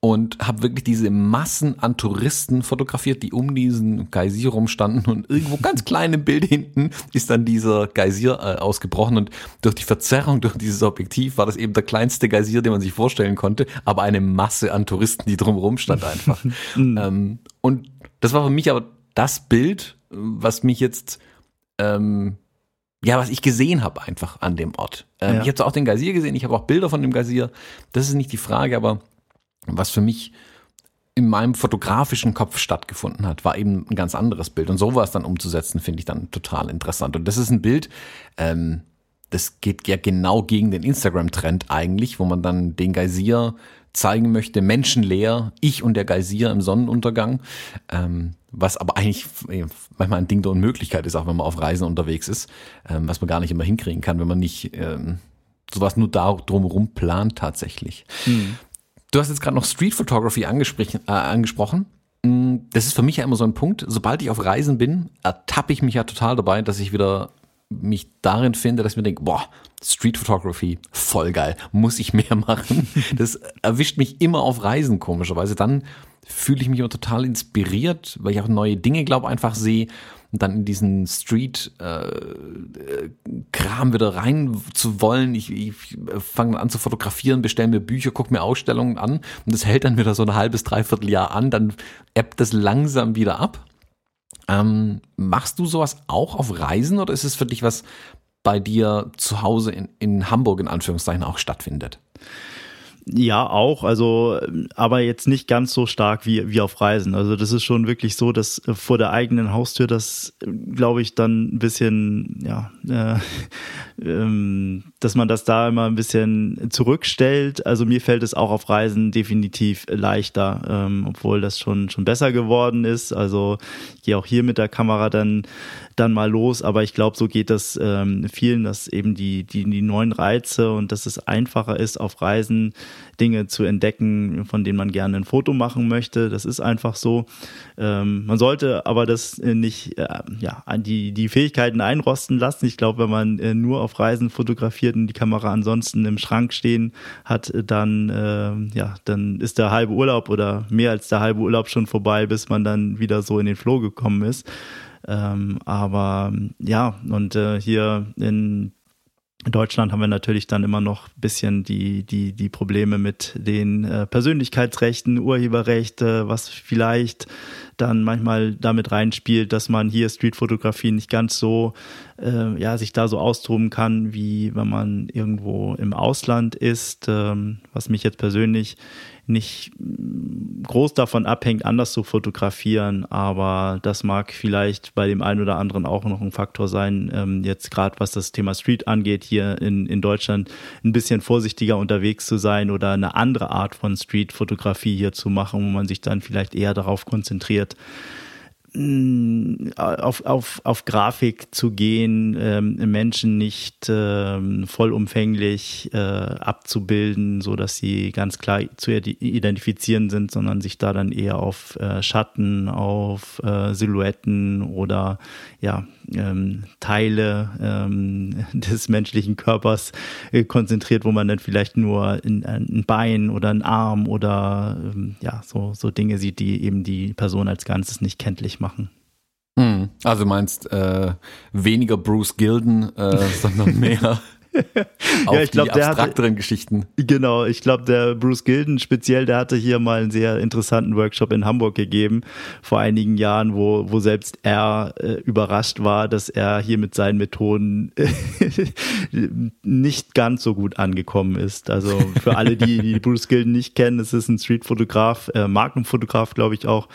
und habe wirklich diese Massen an Touristen fotografiert, die um diesen Geysir rumstanden und irgendwo ganz klein im Bild hinten ist dann dieser Geysir äh, ausgebrochen und durch die Verzerrung durch dieses Objektiv war das eben der kleinste Geysir, den man sich vorstellen konnte, aber eine Masse an Touristen, die drumherum stand einfach. Mhm. ähm, und das war für mich aber das Bild, was mich jetzt ähm, ja, was ich gesehen habe einfach an dem Ort. Ähm, ja. Ich habe auch den Geysir gesehen, ich habe auch Bilder von dem Geysir. Das ist nicht die Frage, aber was für mich in meinem fotografischen Kopf stattgefunden hat, war eben ein ganz anderes Bild. Und sowas dann umzusetzen, finde ich dann total interessant. Und das ist ein Bild, ähm, das geht ja genau gegen den Instagram-Trend eigentlich, wo man dann den Geysir zeigen möchte, menschenleer, ich und der Geysir im Sonnenuntergang, ähm, was aber eigentlich äh, manchmal ein Ding der Unmöglichkeit ist, auch wenn man auf Reisen unterwegs ist, ähm, was man gar nicht immer hinkriegen kann, wenn man nicht ähm, sowas nur da drumherum plant tatsächlich. Mhm. Du hast jetzt gerade noch Street Photography angesprochen. Äh, angesprochen. Mm, das ist für mich ja immer so ein Punkt. Sobald ich auf Reisen bin, ertappe ich mich ja total dabei, dass ich wieder mich darin finde, dass ich mir denke, boah, Street Photography, voll geil, muss ich mehr machen. Das erwischt mich immer auf Reisen komischerweise. Dann fühle ich mich immer total inspiriert, weil ich auch neue Dinge, glaube einfach sehe und dann in diesen Street-Kram äh, wieder rein zu wollen. Ich, ich fange an zu fotografieren, bestelle mir Bücher, gucke mir Ausstellungen an und das hält dann wieder so ein halbes, dreiviertel Jahr an, dann ebbt das langsam wieder ab. Ähm, machst du sowas auch auf Reisen oder ist es für dich was bei dir zu Hause in, in Hamburg in Anführungszeichen auch stattfindet? Ja, auch, also aber jetzt nicht ganz so stark wie, wie auf Reisen. Also das ist schon wirklich so, dass äh, vor der eigenen Haustür das, glaube ich, dann ein bisschen, ja, äh, ähm, dass man das da immer ein bisschen zurückstellt. Also mir fällt es auch auf Reisen definitiv leichter, ähm, obwohl das schon, schon besser geworden ist. Also ich gehe auch hier mit der Kamera dann dann mal los. Aber ich glaube, so geht das ähm, vielen, dass eben die, die, die neuen Reize und dass es einfacher ist, auf Reisen Dinge zu entdecken, von denen man gerne ein Foto machen möchte. Das ist einfach so. Ähm, man sollte aber das nicht, äh, ja, die, die Fähigkeiten einrosten lassen. Ich glaube, wenn man äh, nur auf Reisen fotografiert und die Kamera ansonsten im Schrank stehen hat, dann, äh, ja, dann ist der halbe Urlaub oder mehr als der halbe Urlaub schon vorbei, bis man dann wieder so in den Flow gekommen ist. Ähm, aber ja, und äh, hier in in Deutschland haben wir natürlich dann immer noch ein bisschen die, die, die Probleme mit den äh, Persönlichkeitsrechten, Urheberrechte, was vielleicht dann manchmal damit reinspielt, dass man hier Streetfotografie nicht ganz so, äh, ja, sich da so austoben kann, wie wenn man irgendwo im Ausland ist, ähm, was mich jetzt persönlich nicht groß davon abhängt, anders zu fotografieren, aber das mag vielleicht bei dem einen oder anderen auch noch ein Faktor sein, ähm, jetzt gerade was das Thema Street angeht, hier in, in Deutschland ein bisschen vorsichtiger unterwegs zu sein oder eine andere Art von Street-Fotografie hier zu machen, wo man sich dann vielleicht eher darauf konzentriert, auf, auf, auf Grafik zu gehen, ähm, Menschen nicht ähm, vollumfänglich äh, abzubilden, so dass sie ganz klar zu identifizieren sind, sondern sich da dann eher auf äh, Schatten, auf äh, Silhouetten oder ja, ähm, Teile ähm, des menschlichen Körpers äh, konzentriert, wo man dann vielleicht nur in, ein Bein oder ein Arm oder ähm, ja, so, so Dinge sieht, die eben die Person als Ganzes nicht kenntlich machen. Hm. Also meinst äh, weniger Bruce Gilden, äh, sondern mehr auf ja, ich glaub, die abstrakteren hatte, Geschichten. Genau, ich glaube, der Bruce Gilden speziell, der hatte hier mal einen sehr interessanten Workshop in Hamburg gegeben vor einigen Jahren, wo, wo selbst er äh, überrascht war, dass er hier mit seinen Methoden nicht ganz so gut angekommen ist. Also für alle, die, die Bruce Gilden nicht kennen, es ist ein Streetfotograf, äh, Markenfotograf, glaube ich auch,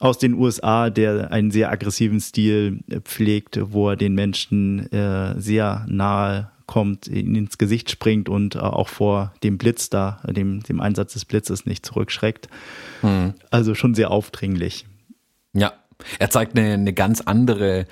aus den USA, der einen sehr aggressiven Stil pflegt, wo er den Menschen äh, sehr nahe kommt, ins Gesicht springt und äh, auch vor dem Blitz da, dem, dem Einsatz des Blitzes nicht zurückschreckt. Hm. Also schon sehr aufdringlich. Ja, er zeigt eine, eine ganz andere,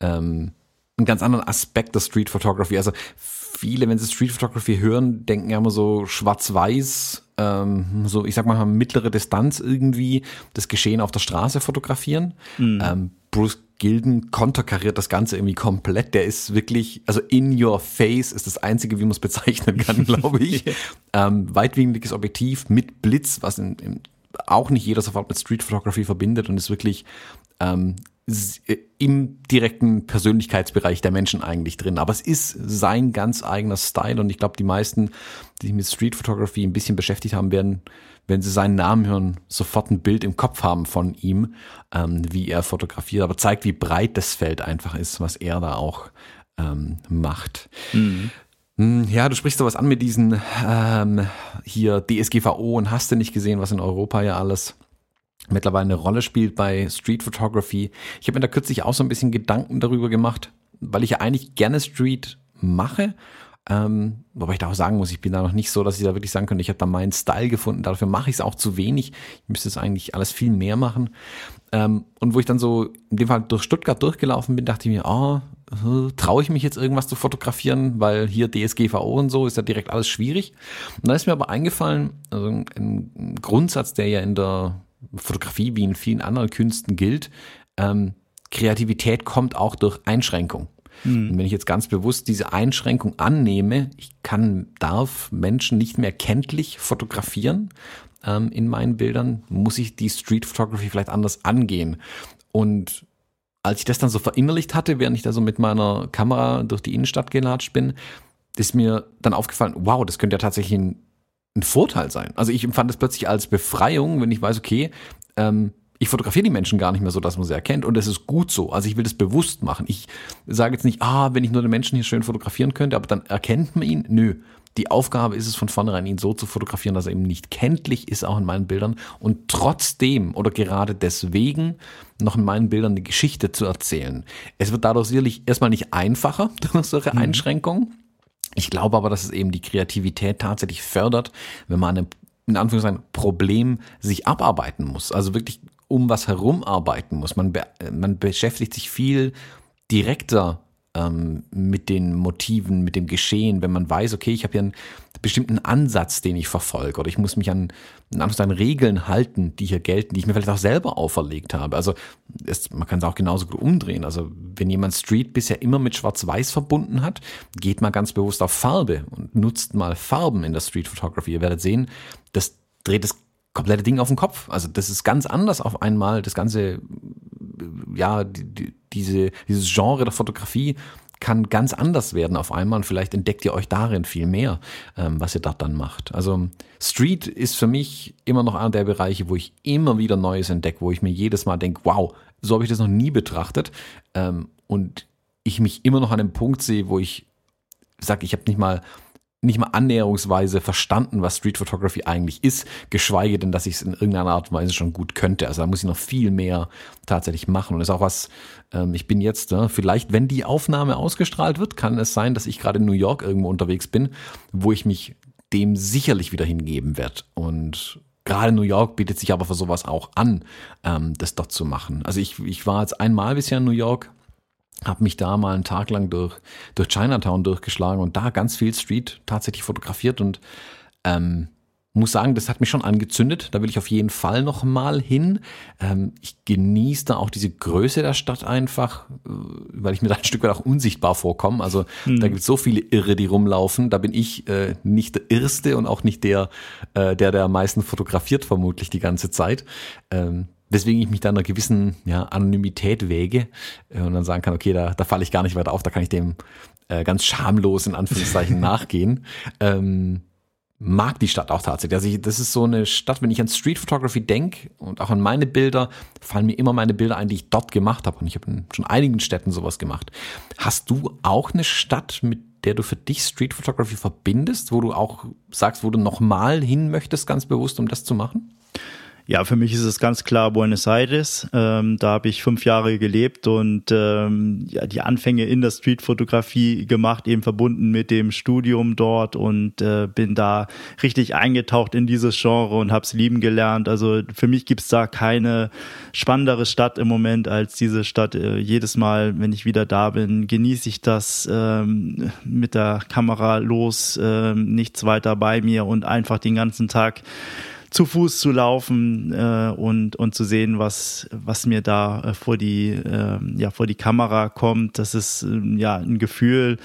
ähm, einen ganz anderen Aspekt der Street Photography. Also viele, wenn sie Street Photography hören, denken ja immer so schwarz-weiß, ähm, so ich sag mal mittlere Distanz irgendwie das Geschehen auf der Straße fotografieren. Mhm. Ähm, Bruce Gilden konterkariert das Ganze irgendwie komplett. Der ist wirklich, also in your face ist das Einzige, wie man es bezeichnen kann, glaube ich. ähm, weitwinkliges Objektiv mit Blitz, was in, in, auch nicht jeder sofort mit Street Photography verbindet und ist wirklich ähm, äh, im direkten Persönlichkeitsbereich der Menschen eigentlich drin. Aber es ist sein ganz eigener Style und ich glaube, die meisten, die sich mit Street Photography ein bisschen beschäftigt haben, werden wenn sie seinen Namen hören, sofort ein Bild im Kopf haben von ihm, ähm, wie er fotografiert, aber zeigt, wie breit das Feld einfach ist, was er da auch ähm, macht. Mhm. Hm, ja, du sprichst sowas an mit diesen ähm, hier DSGVO und hast du nicht gesehen, was in Europa ja alles mittlerweile eine Rolle spielt bei Street Photography. Ich habe mir da kürzlich auch so ein bisschen Gedanken darüber gemacht, weil ich ja eigentlich gerne Street mache ähm, wobei ich da auch sagen muss, ich bin da noch nicht so, dass ich da wirklich sagen könnte, ich habe da meinen Style gefunden. Dafür mache ich es auch zu wenig. Ich müsste es eigentlich alles viel mehr machen. Ähm, und wo ich dann so in dem Fall durch Stuttgart durchgelaufen bin, dachte ich mir, oh, traue ich mich jetzt irgendwas zu fotografieren, weil hier DSGVO und so ist ja direkt alles schwierig. Und da ist mir aber eingefallen, also ein Grundsatz, der ja in der Fotografie wie in vielen anderen Künsten gilt, ähm, Kreativität kommt auch durch Einschränkung. Mhm. Und wenn ich jetzt ganz bewusst diese Einschränkung annehme, ich kann, darf Menschen nicht mehr kenntlich fotografieren ähm, in meinen Bildern, muss ich die Street Photography vielleicht anders angehen. Und als ich das dann so verinnerlicht hatte, während ich da so mit meiner Kamera durch die Innenstadt gelatscht bin, ist mir dann aufgefallen, wow, das könnte ja tatsächlich ein, ein Vorteil sein. Also ich empfand es plötzlich als Befreiung, wenn ich weiß, okay, ähm, ich fotografiere die Menschen gar nicht mehr so, dass man sie erkennt. Und das ist gut so. Also ich will das bewusst machen. Ich sage jetzt nicht, ah, wenn ich nur den Menschen hier schön fotografieren könnte, aber dann erkennt man ihn. Nö. Die Aufgabe ist es von vornherein, ihn so zu fotografieren, dass er eben nicht kenntlich ist, auch in meinen Bildern. Und trotzdem oder gerade deswegen noch in meinen Bildern eine Geschichte zu erzählen. Es wird dadurch sicherlich erstmal nicht einfacher durch solche mhm. Einschränkungen. Ich glaube aber, dass es eben die Kreativität tatsächlich fördert, wenn man eine in Anführungszeichen Problem sich abarbeiten muss. Also wirklich um was herum arbeiten muss. Man, be man beschäftigt sich viel direkter ähm, mit den Motiven, mit dem Geschehen, wenn man weiß, okay, ich habe hier einen bestimmten Ansatz, den ich verfolge, oder ich muss mich an, an Regeln halten, die hier gelten, die ich mir vielleicht auch selber auferlegt habe. Also es, man kann es auch genauso gut umdrehen. Also wenn jemand Street bisher immer mit Schwarz-Weiß verbunden hat, geht mal ganz bewusst auf Farbe und nutzt mal Farben in der Street Photography. Ihr werdet sehen, das dreht das komplette Ding auf den Kopf. Also das ist ganz anders auf einmal. Das ganze, ja, die, die, diese, dieses Genre der Fotografie kann ganz anders werden auf einmal und vielleicht entdeckt ihr euch darin viel mehr, ähm, was ihr dort dann macht. Also Street ist für mich immer noch einer der Bereiche, wo ich immer wieder Neues entdecke, wo ich mir jedes Mal denke, wow, so habe ich das noch nie betrachtet ähm, und ich mich immer noch an dem Punkt sehe, wo ich sage, ich habe nicht mal nicht mal annäherungsweise verstanden, was Street Photography eigentlich ist, geschweige denn, dass ich es in irgendeiner Art und Weise schon gut könnte. Also da muss ich noch viel mehr tatsächlich machen. Und das ist auch was, ähm, ich bin jetzt, äh, vielleicht, wenn die Aufnahme ausgestrahlt wird, kann es sein, dass ich gerade in New York irgendwo unterwegs bin, wo ich mich dem sicherlich wieder hingeben werde. Und gerade New York bietet sich aber für sowas auch an, ähm, das dort zu machen. Also ich, ich war jetzt einmal bisher in New York, habe mich da mal einen Tag lang durch, durch Chinatown durchgeschlagen und da ganz viel Street tatsächlich fotografiert und ähm, muss sagen, das hat mich schon angezündet. Da will ich auf jeden Fall noch mal hin. Ähm, ich genieße da auch diese Größe der Stadt einfach, äh, weil ich mir da ein Stück weit auch unsichtbar vorkomme. Also hm. da gibt es so viele Irre, die rumlaufen. Da bin ich äh, nicht der Erste und auch nicht der, äh, der der am meisten fotografiert vermutlich die ganze Zeit. Ähm, weswegen ich mich da einer gewissen ja, Anonymität wäge äh, und dann sagen kann, okay, da, da falle ich gar nicht weiter auf, da kann ich dem äh, ganz schamlos in Anführungszeichen nachgehen. Ähm, mag die Stadt auch tatsächlich. Also ich, das ist so eine Stadt, wenn ich an Street Photography denke und auch an meine Bilder, fallen mir immer meine Bilder ein, die ich dort gemacht habe. Und ich habe in schon einigen Städten sowas gemacht. Hast du auch eine Stadt, mit der du für dich Street Photography verbindest, wo du auch sagst, wo du nochmal hin möchtest, ganz bewusst, um das zu machen? Ja, für mich ist es ganz klar Buenos Aires. Ähm, da habe ich fünf Jahre gelebt und ähm, ja, die Anfänge in der Streetfotografie gemacht, eben verbunden mit dem Studium dort und äh, bin da richtig eingetaucht in dieses Genre und habe es lieben gelernt. Also für mich gibt's da keine spannendere Stadt im Moment als diese Stadt. Äh, jedes Mal, wenn ich wieder da bin, genieße ich das ähm, mit der Kamera los, äh, nichts weiter bei mir und einfach den ganzen Tag zu Fuß zu laufen äh, und, und zu sehen, was, was mir da äh, vor, die, äh, ja, vor die Kamera kommt. Das ist äh, ja ein Gefühl,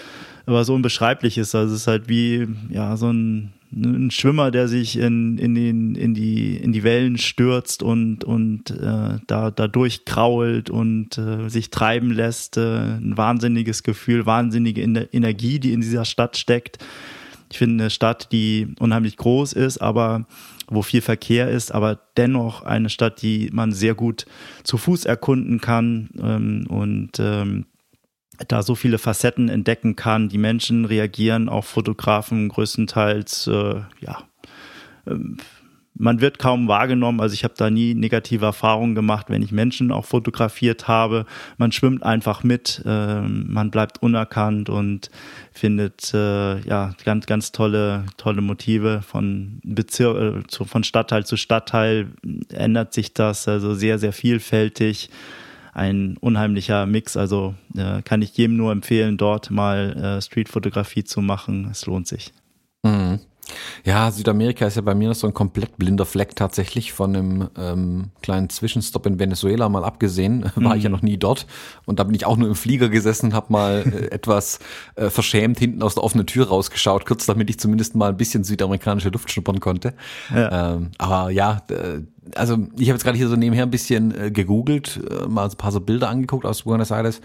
so unbeschreiblich ist. Also es ist halt wie ja, so ein, ein Schwimmer, der sich in, in, den, in, die, in die Wellen stürzt und, und äh, da, da durchkrault und äh, sich treiben lässt. Ein wahnsinniges Gefühl, wahnsinnige Energie, die in dieser Stadt steckt. Ich finde eine Stadt, die unheimlich groß ist, aber wo viel Verkehr ist, aber dennoch eine Stadt, die man sehr gut zu Fuß erkunden kann ähm, und ähm, da so viele Facetten entdecken kann. Die Menschen reagieren auf Fotografen größtenteils, äh, ja, ähm, man wird kaum wahrgenommen. Also ich habe da nie negative Erfahrungen gemacht, wenn ich Menschen auch fotografiert habe. Man schwimmt einfach mit, äh, man bleibt unerkannt und findet äh, ja ganz ganz tolle tolle Motive von Bezirk äh, von Stadtteil zu Stadtteil ändert sich das also sehr sehr vielfältig ein unheimlicher Mix. Also äh, kann ich jedem nur empfehlen, dort mal äh, Streetfotografie zu machen. Es lohnt sich. Mhm. Ja, Südamerika ist ja bei mir noch so ein komplett blinder Fleck tatsächlich. Von einem ähm, kleinen Zwischenstopp in Venezuela mal abgesehen, war mhm. ich ja noch nie dort. Und da bin ich auch nur im Flieger gesessen und habe mal äh, etwas äh, verschämt hinten aus der offenen Tür rausgeschaut, kurz damit ich zumindest mal ein bisschen südamerikanische Luft schnuppern konnte. Ja. Ähm, aber ja, also ich habe jetzt gerade hier so nebenher ein bisschen äh, gegoogelt, äh, mal ein paar so Bilder angeguckt aus Buenos Aires.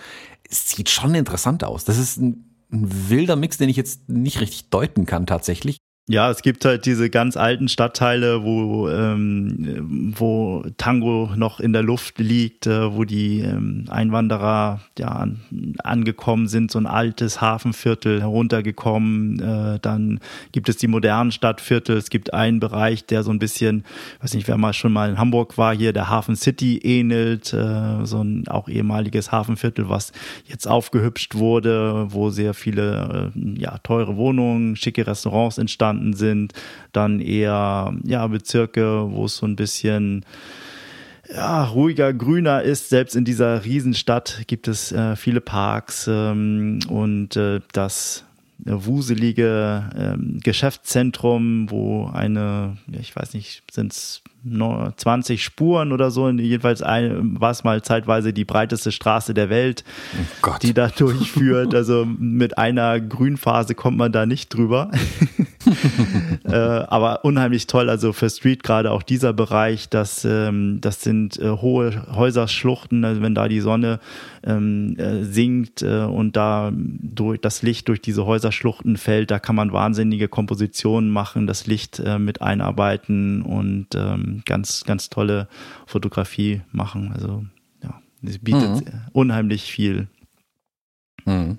Es sieht schon interessant aus. Das ist ein ein wilder Mix, den ich jetzt nicht richtig deuten kann tatsächlich. Ja, es gibt halt diese ganz alten Stadtteile, wo, ähm, wo Tango noch in der Luft liegt, äh, wo die ähm, Einwanderer ja an, angekommen sind, so ein altes Hafenviertel heruntergekommen. Äh, dann gibt es die modernen Stadtviertel. Es gibt einen Bereich, der so ein bisschen, weiß nicht, wer mal schon mal in Hamburg war, hier der Hafen City ähnelt, äh, so ein auch ehemaliges Hafenviertel, was jetzt aufgehübscht wurde, wo sehr viele äh, ja teure Wohnungen, schicke Restaurants entstanden entstanden sind, dann eher ja Bezirke, wo es so ein bisschen ja, ruhiger, grüner ist. Selbst in dieser Riesenstadt gibt es äh, viele Parks ähm, und äh, das wuselige ähm, Geschäftszentrum, wo eine, ich weiß nicht, sind es 20 Spuren oder so, jedenfalls war es mal zeitweise die breiteste Straße der Welt, oh die da durchführt. Also mit einer Grünphase kommt man da nicht drüber. äh, aber unheimlich toll, also für Street gerade auch dieser Bereich, das, ähm, das sind äh, hohe Häuserschluchten, also wenn da die Sonne ähm, äh, sinkt äh, und da durch das Licht durch diese Häuserschluchten fällt, da kann man wahnsinnige Kompositionen machen, das Licht äh, mit einarbeiten und ähm, ganz, ganz tolle Fotografie machen. Also ja, es bietet mhm. unheimlich viel. Mhm.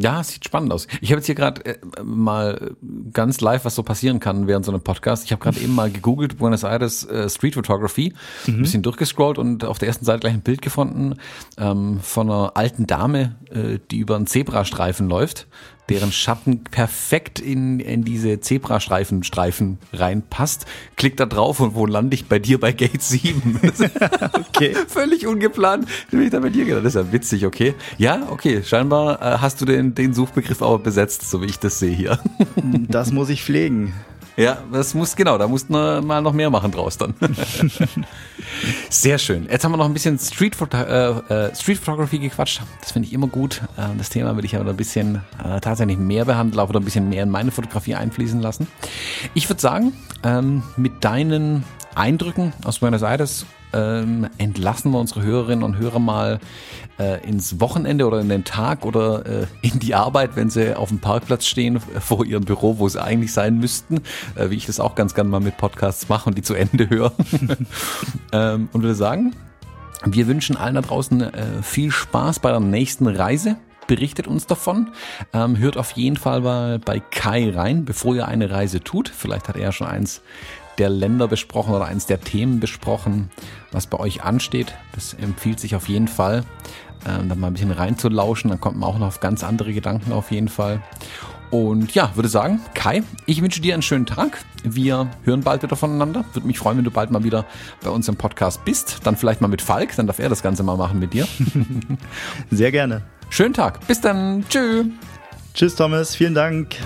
Ja, sieht spannend aus. Ich habe jetzt hier gerade äh, mal ganz live, was so passieren kann während so einem Podcast. Ich habe gerade eben mal gegoogelt, Buenos Aires äh, Street Photography, mhm. ein bisschen durchgescrollt und auf der ersten Seite gleich ein Bild gefunden ähm, von einer alten Dame, äh, die über einen Zebrastreifen läuft deren Schatten perfekt in, in diese Zebrastreifen Streifen reinpasst. Klick da drauf und wo lande ich bei dir bei Gate 7? okay. Völlig ungeplant. Bin ich da bei dir gedacht. Das ist ja witzig, okay. Ja, okay. Scheinbar äh, hast du den, den Suchbegriff aber besetzt, so wie ich das sehe hier. das muss ich pflegen. Ja, das muss, genau, da mussten wir mal noch mehr machen draus dann. Sehr schön. Jetzt haben wir noch ein bisschen Street, äh, äh, Street Photography gequatscht. Das finde ich immer gut. Äh, das Thema will ich aber ein bisschen äh, tatsächlich mehr behandeln, oder ein bisschen mehr in meine Fotografie einfließen lassen. Ich würde sagen, ähm, mit deinen Eindrücken aus Buenos Aires ähm, entlassen wir unsere Hörerinnen und Hörer mal äh, ins Wochenende oder in den Tag oder äh, in die Arbeit, wenn sie auf dem Parkplatz stehen vor ihrem Büro, wo sie eigentlich sein müssten, äh, wie ich das auch ganz gerne mal mit Podcasts mache und die zu Ende höre. ähm, und würde sagen, wir wünschen allen da draußen äh, viel Spaß bei der nächsten Reise berichtet uns davon. Ähm, hört auf jeden Fall mal bei Kai rein, bevor ihr eine Reise tut. Vielleicht hat er ja schon eins der Länder besprochen oder eines der Themen besprochen, was bei euch ansteht. Das empfiehlt sich auf jeden Fall, ähm, dann mal ein bisschen reinzulauschen. Dann kommt man auch noch auf ganz andere Gedanken auf jeden Fall. Und ja, würde sagen, Kai, ich wünsche dir einen schönen Tag. Wir hören bald wieder voneinander. Würde mich freuen, wenn du bald mal wieder bei uns im Podcast bist. Dann vielleicht mal mit Falk, dann darf er das Ganze mal machen mit dir. Sehr gerne. Schönen Tag. Bis dann. Tschüss. Tschüss, Thomas. Vielen Dank.